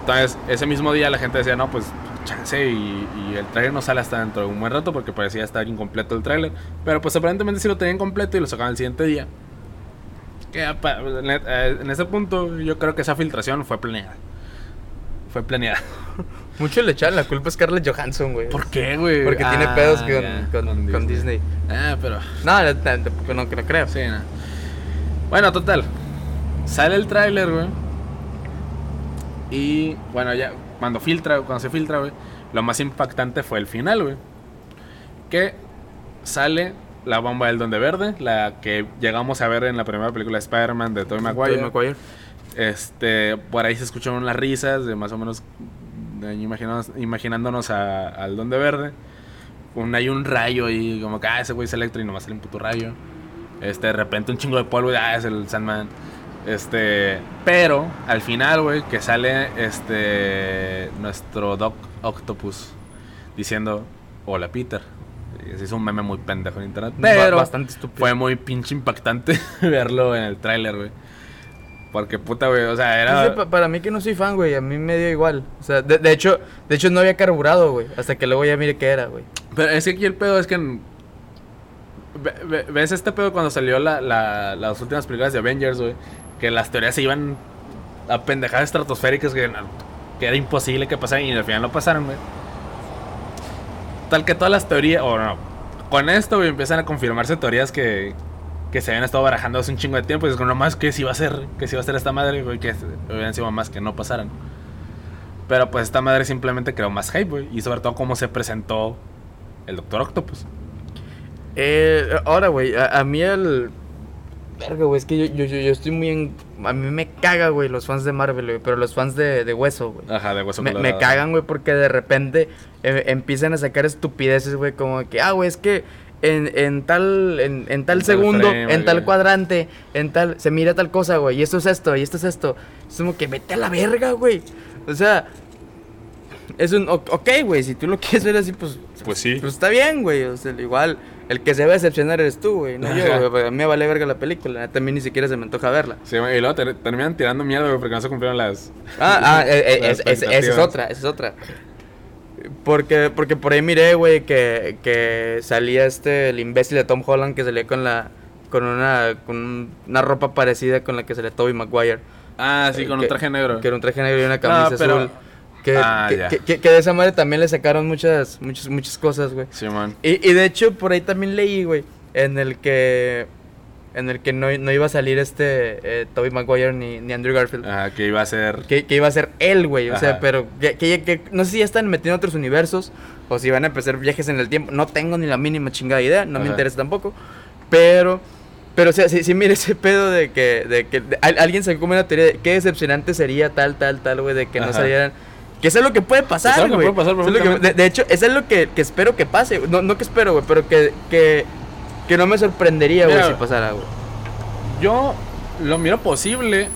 Entonces, ese mismo día la gente decía, no, pues chance y, y el trailer no sale hasta dentro de un buen rato porque parecía estar incompleto el trailer. Pero pues aparentemente sí lo tenían completo y lo sacaban el siguiente día. Que eh, en ese punto yo creo que esa filtración fue planeada. Fue planeada. Mucho le echaron la culpa a Scarlett Johansson, güey. ¿Por qué, güey? Porque tiene Ah, pedos con, con- con Disney. Ah, pero... No, tampoco no, no creo. Sí, no. Bueno, total. Sale el tráiler, güey. Y bueno, ya cuando filtra, cuando se filtra, güey, lo más impactante fue el final, güey. Que sale la bomba del Donde Verde, la que llegamos a ver en la primera película de Spider-Man de Tobey Maguire. Maguire. Este, por ahí se escucharon unas risas de más o menos imaginándonos, imaginándonos a- al Donde Verde. Un, hay un rayo y como que, ah, ese güey es Electro y nomás sale un puto rayo. Este, de repente un chingo de polvo y, ah, es el Sandman. Este, pero al final, güey, que sale este nuestro Doc Octopus diciendo, hola Peter. Se hizo un meme muy pendejo en internet. Pero bastante estúpido. fue muy pinche impactante verlo en el tráiler, güey. Porque puta, güey, o sea, era... Para mí que no soy fan, güey, a mí me dio igual. O sea, de, de hecho, de hecho no había carburado, güey, hasta que luego ya mire qué era, güey. Pero es que aquí el pedo es que... en- ¿Ves este pedo cuando salió la, la- las últimas películas de Avengers, güey? Que las teorías se iban a pendejadas estratosféricas que, que era imposible que pasaran y al final no pasaron, güey. Tal que todas las teorías... O no, con esto, güey, empiezan a confirmarse teorías que... Que se habían estado barajando hace un chingo de tiempo. Y es como, nomás que si iba a ser, que si iba a ser esta madre, güey, que hubieran sido más que no pasaran. Pero pues esta madre simplemente creó más hype, güey. Y sobre todo cómo se presentó el Doctor Octopus. Eh, ahora, güey, a, a mí el... Verga, güey, es que yo, yo, yo, estoy muy en... A mí me caga, güey, los fans de Marvel, güey, pero los fans de, de Hueso, güey. Ajá, de hueso Me, cagan, güey, porque de repente eh, empiezan a sacar estupideces, güey, como que, ah, güey, es que en, en tal, en, en tal segundo, frame, en tal güey. cuadrante, en tal, se mira tal cosa, güey, y esto es esto, y esto es esto. Es como que vete a la verga, güey. O sea, es un, ok, güey, si tú lo quieres ver así, pues, Pues sí. pues está bien, güey. O sea, igual, el que se va a decepcionar eres tú, güey, no yo, güey, a mí me vale verga la película, también ni siquiera se me antoja verla. Sí, güey, y luego ter- terminan tirando mierda, güey, porque no se cumplieron las. Ah, ah, eh, eh, las es- es- esa es otra, esa es otra. Porque, porque por ahí miré, güey, que, que salía este, el imbécil de Tom Holland que salía con la, con una, con una ropa parecida con la que salía Tobey Maguire. Ah, sí, con Que- un traje negro. Que era un traje negro y una camisa pero- azul. Que, Ah, que- que- que de esa madre también le sacaron muchas, muchas, muchas cosas, güey. Sí, man. Y, y de hecho, por ahí también leí, güey, en el que, en el que no, no iba a salir este, eh, Tobey Maguire ni, ni Andrew Garfield. Ah, que iba a ser. Que, que iba a ser él, güey. O sea, pero que, que- que- no sé si ya están metiendo otros universos o si van a empezar viajes en el tiempo. No tengo ni la mínima chingada idea, no me interesa tampoco. Pero, pero o sea, sí, sí, mire ese pedo de que, de que de- al- alguien sacó una teoría de qué decepcionante sería tal, tal, tal, güey, de que no salieran. Que eso es lo que puede pasar, güey. es de, de hecho, eso es lo que, que espero que pase. No, no que espero, güey, pero que, que, que no me sorprendería, güey, si pasara, güey. Yo lo miro posible,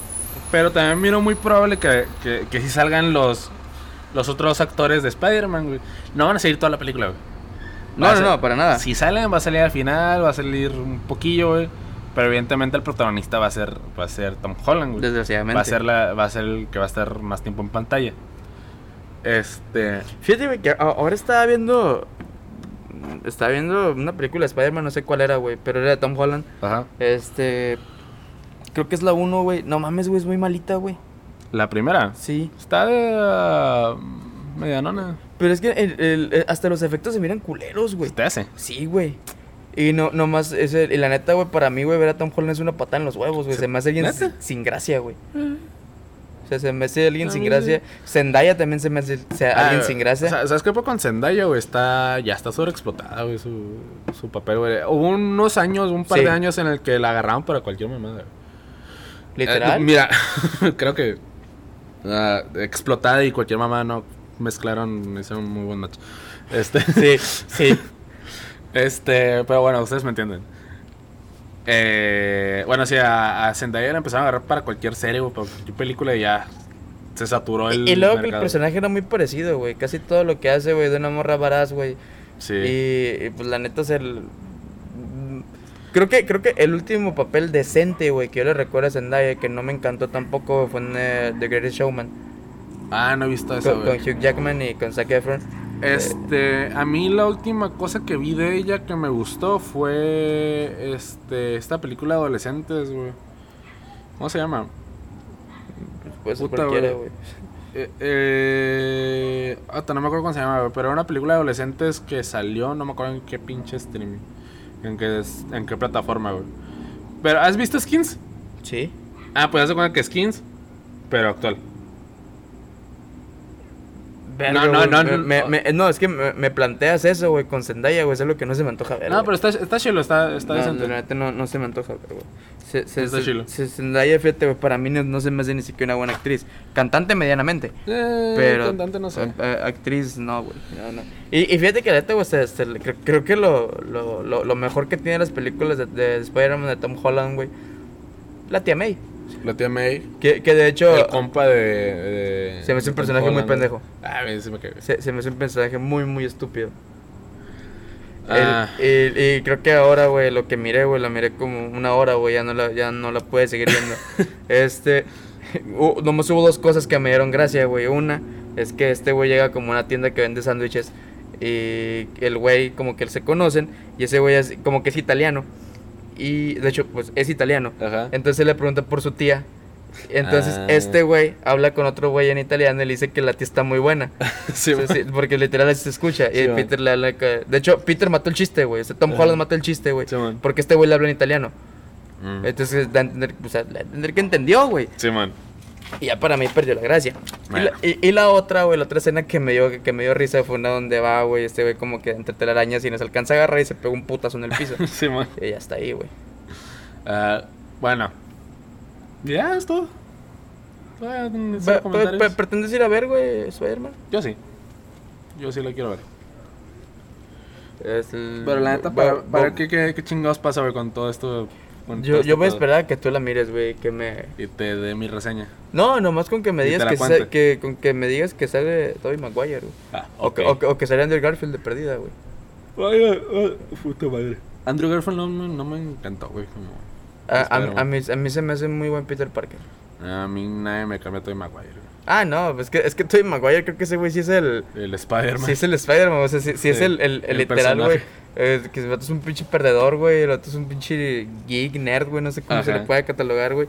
pero también miro muy probable que, que, que sí salgan los, los otros actores de Spider-Man, güey. No van a seguir toda la película, güey. No, no, ser- no, para nada. Si salen, va a salir al final, va a salir un poquillo, güey. Pero evidentemente el protagonista va a ser, va a ser Tom Holland, güey. Desgraciadamente. Va a ser la, va a ser el que va a estar más tiempo en pantalla. Este. Fíjate, güey, que ahora estaba viendo. Estaba viendo una película de Spider-Man, no sé cuál era, güey, pero era de Tom Holland. Ajá. Este. Creo que es la 1, güey. No mames, güey, es muy malita, güey. La primera. Sí. Está de. ah, medianona. Pero es que el- el- eh, hasta los efectos se miran culeros, güey. Te hace. Sí, güey. Y no, nomás, ese, y la neta, güey, para mí, güey, ver a Tom Holland es una patada en los huevos, güey. Se me hace alguien ¿Neta? sin, gracia, güey. O sea, se me hace alguien sin gracia. Zendaya también se me hace o sea, alguien Ah, sin gracia. o sea, ¿Sabes qué? Pues con Zendaya, güey, está, ya está sobreexplotada, güey, su, su papel, güey. Hubo unos años, un par Sí. de años en el que la agarraban para cualquier mamada. güey. Literal. Eh, mira, creo que ah, explotada y cualquier mamá no mezclaron, hicieron un muy buen match. Este, sí, sí. este, pero bueno, ustedes me entienden. Eh, bueno, sí, a, a Zendaya la empezaron a agarrar para cualquier serie, güey, para cualquier película y ya se saturó el Y, y luego que el mercado. personaje era muy parecido, güey. Casi todo lo que hace, güey, de una morra varaz, güey. Sí. Y, y, pues la neta es el. Creo que, creo que el último papel decente, güey, que yo le recuerdo a Zendaya, que no me encantó tampoco, fue en eh, The Greatest Showman. Ah, no he visto eso, Con, con. Hugh Jackman y con Zac Efron. Este, a mí la última cosa que vi de ella que me gustó fue este esta película de adolescentes, güey. ¿Cómo se llama? Pues Puta, cualquiera, güey. Eh, eh, hasta no me acuerdo cómo se llama, pero era una película de adolescentes que salió, no me acuerdo en qué pinche streaming, en qué, en qué plataforma, güey. Pero, ¿has visto Skins? Sí. Ah, pues haz de cuenta que Skins, pero actual. Verga, no, no, me- no, me- no. me- no, es que me, planteas eso, güey, con Zendaya, güey. Es lo que no se me antoja ver. No, güey. pero está, está chilo, está, está no, decente. no, no se me antoja, pero, güey. Se, se, Está se- chilo. se- Zendaya, fíjate, güey, para mí no, no se me hace ni siquiera una buena actriz. Cantante medianamente. Eh, Pero. cantante no sé. eh, eh, actriz, no, güey. No, no. Y, y fíjate que la neta, güey, creo, creo que lo, lo, lo, lo mejor que tiene las películas de, de Spider-Man de Tom Holland, güey. La tía May. La tía May. Que, que de hecho. El compa de, de- Se me hace un personaje muy pendejo. Ah, sí me cae. Se, se me hace un personaje muy, muy estúpido. Ah. El- y, y creo que ahora, güey, lo que miré, güey, la miré como una hora, güey, ya no la, ya no la pude seguir viendo. este, hu- nomás hubo dos cosas que me dieron gracia, güey. Una es que este güey llega como a una tienda que vende sándwiches y el güey como que se conocen y ese güey es como que es italiano. Y de hecho, pues es italiano. Ajá. Entonces le pregunta por su tía. Entonces Ah. este güey habla con otro güey en italiano y le dice que la tía está muy buena. Sí, sí, porque literal así se escucha. Sí, y man. Peter le habla. que- De hecho, Peter mató el chiste, güey. O sea, Tom Ajá. Holland mató el chiste, güey. Sí. Porque este güey le habla en italiano. Mm. Entonces, da a entender, o sea, da a entender que entendió, güey. Sí, man. Y ya para mí perdió la gracia. Y la, y, y la otra, güey, la otra escena que me dio, que me dio risa fue una donde va, güey, este güey como que entre telarañas y nos alcanza a agarrar y se pega un putazo en el piso. Sí, man. y ya está ahí, güey. Ah, bueno. Ya, es todo. Ah, ¿Pretendes ir a ver, güey, Spider-Man? Yo sí. Yo sí lo quiero ver. Es el- Pero la neta, para qué, qué, qué chingados pasa, güey, con todo esto. Yo, yo voy a esperar a que tú la mires, güey, que me... Y te dé mi reseña. No, nomás con que me digas que, sa- que, con que me digas que sale Tobey Maguire, güey. Ah, O, que, o, que, o que sale Andrew Garfield de perdida, güey. Ay, ay, puta madre. Andrew Garfield no, me- no me encantó, güey. Como A, a, a, mí, a mí se me hace muy buen Peter Parker. A mí nadie me cambia todo Maguire. güey. Ah, no, es que, es que Tobey Maguire creo que ese güey sí es el... El Spider-Man. Sí es el Spider-Man, o sea, sí, sí es el, el el literal, güey. Eh, que el vato es un pinche perdedor, güey. El otro es un pinche geek, nerd, güey. No sé cómo se Ajá. le puede catalogar, güey.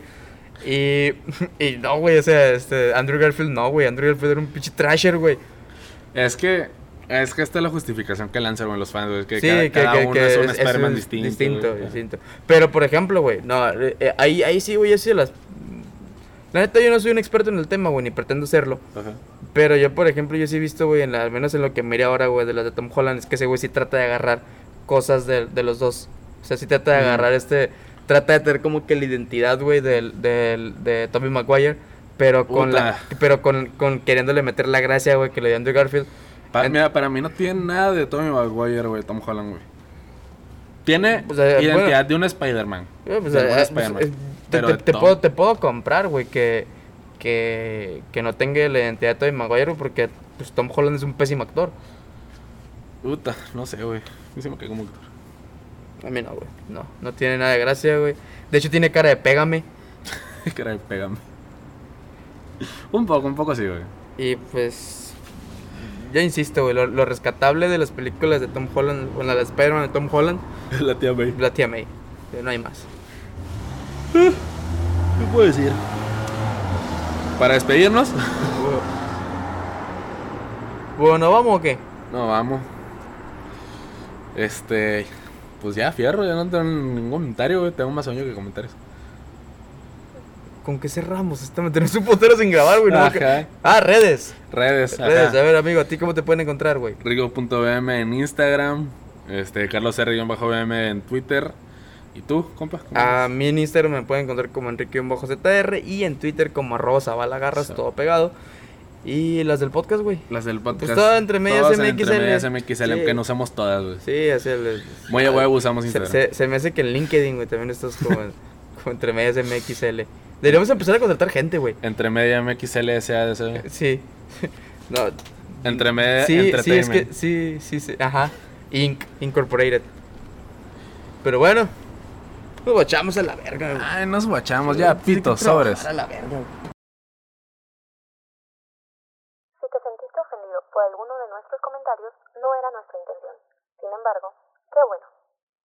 Y, y no, güey, o sea, este, Andrew Garfield no, güey. Andrew Garfield era un pinche trasher, güey. Es que. Es que esta es la justificación que lanzan güey, los fans, güey. Que Sí, cada, que, cada que- uno que es un Spider-Man distinto. Distinto, güey. distinto. Pero, por ejemplo, güey, no, eh, eh, ahí, ahí sí, güey, yo sí las... La neta, yo no soy un experto en el tema, güey, ni pretendo serlo. Ajá. Pero yo, por ejemplo, yo sí he visto, güey, en la- al menos en lo que miré ahora, güey, de las de Tom Holland, es que ese güey sí trata de agarrar cosas de, de los dos. O sea, sí trata de agarrar este... Trata de tener como que la identidad, güey, del, del, de Tobey Maguire, pero con la... Pero con, con queriéndole meter la gracia, güey, que le dio Andrew Garfield. Pa- En- mira, para mí no tiene nada de Tommy Maguire, güey, Tom Holland, güey. Tiene identidad bueno. de un Spider-Man. Eh, pues, de eh, pues, Spider-Man. eh, te, de puedo, te puedo comprar, güey, que, que, que no tenga la identidad de Tobey Maguire, porque pues, Tom Holland es un pésimo actor. Puta, no sé, güey. A mí se me como actor. A mí no, güey. No, no tiene nada de gracia, güey. De hecho, tiene cara de pégame. Caray, pégame. Un poco, un poco sí, güey. Y pues. Ya insisto, güey. Lo, lo rescatable de las películas de Tom Holland, bueno, la de Spider-Man de Tom Holland, La tía May. la tía May. No hay más. ¿Qué puedo decir? Para despedirnos. Bueno, ¿vamos o qué? No, vamos. Este. Pues ya, fierro, ya no tengo ningún comentario, güey. Tengo más sueño que comentarios. ¿Con qué cerramos? Esta me tenés un sin grabar, güey. no Ajá. Ah, redes. Redes, Redes. ajá. A ver, amigo, ¿a ti cómo te pueden encontrar, güey? Rigo.bm en Instagram. Este, Carlos R-BM en Twitter. ¿Y tú, compa? ¿Cómo A es? mí en Instagram me pueden encontrar como Enrique-ZR y en Twitter como arroba Zabalagarras, Sí. todo pegado. Y las del podcast, güey. Las del podcast. Pues todo entre medias MXL. Entre medias MXL, Sí. que no usamos todas, güey. Sí, así el... Muy a huevo usamos se, Instagram. se- se me hace que en LinkedIn, güey, también estás como, como entre medias MXL. Deberíamos empezar a contratar gente, güey. Entre media MXL, SADC. Sí. no. Entre media Sí, sí, es que, sí, sí, sí, ajá. Inc, Incorporated. Pero bueno, nos bachamos a la verga, güey. Ay, nos guachamos ya, pito, sobres. A la verga, güey. Si te sentiste ofendido por alguno de nuestros comentarios, no era nuestra intención. Sin embargo, qué bueno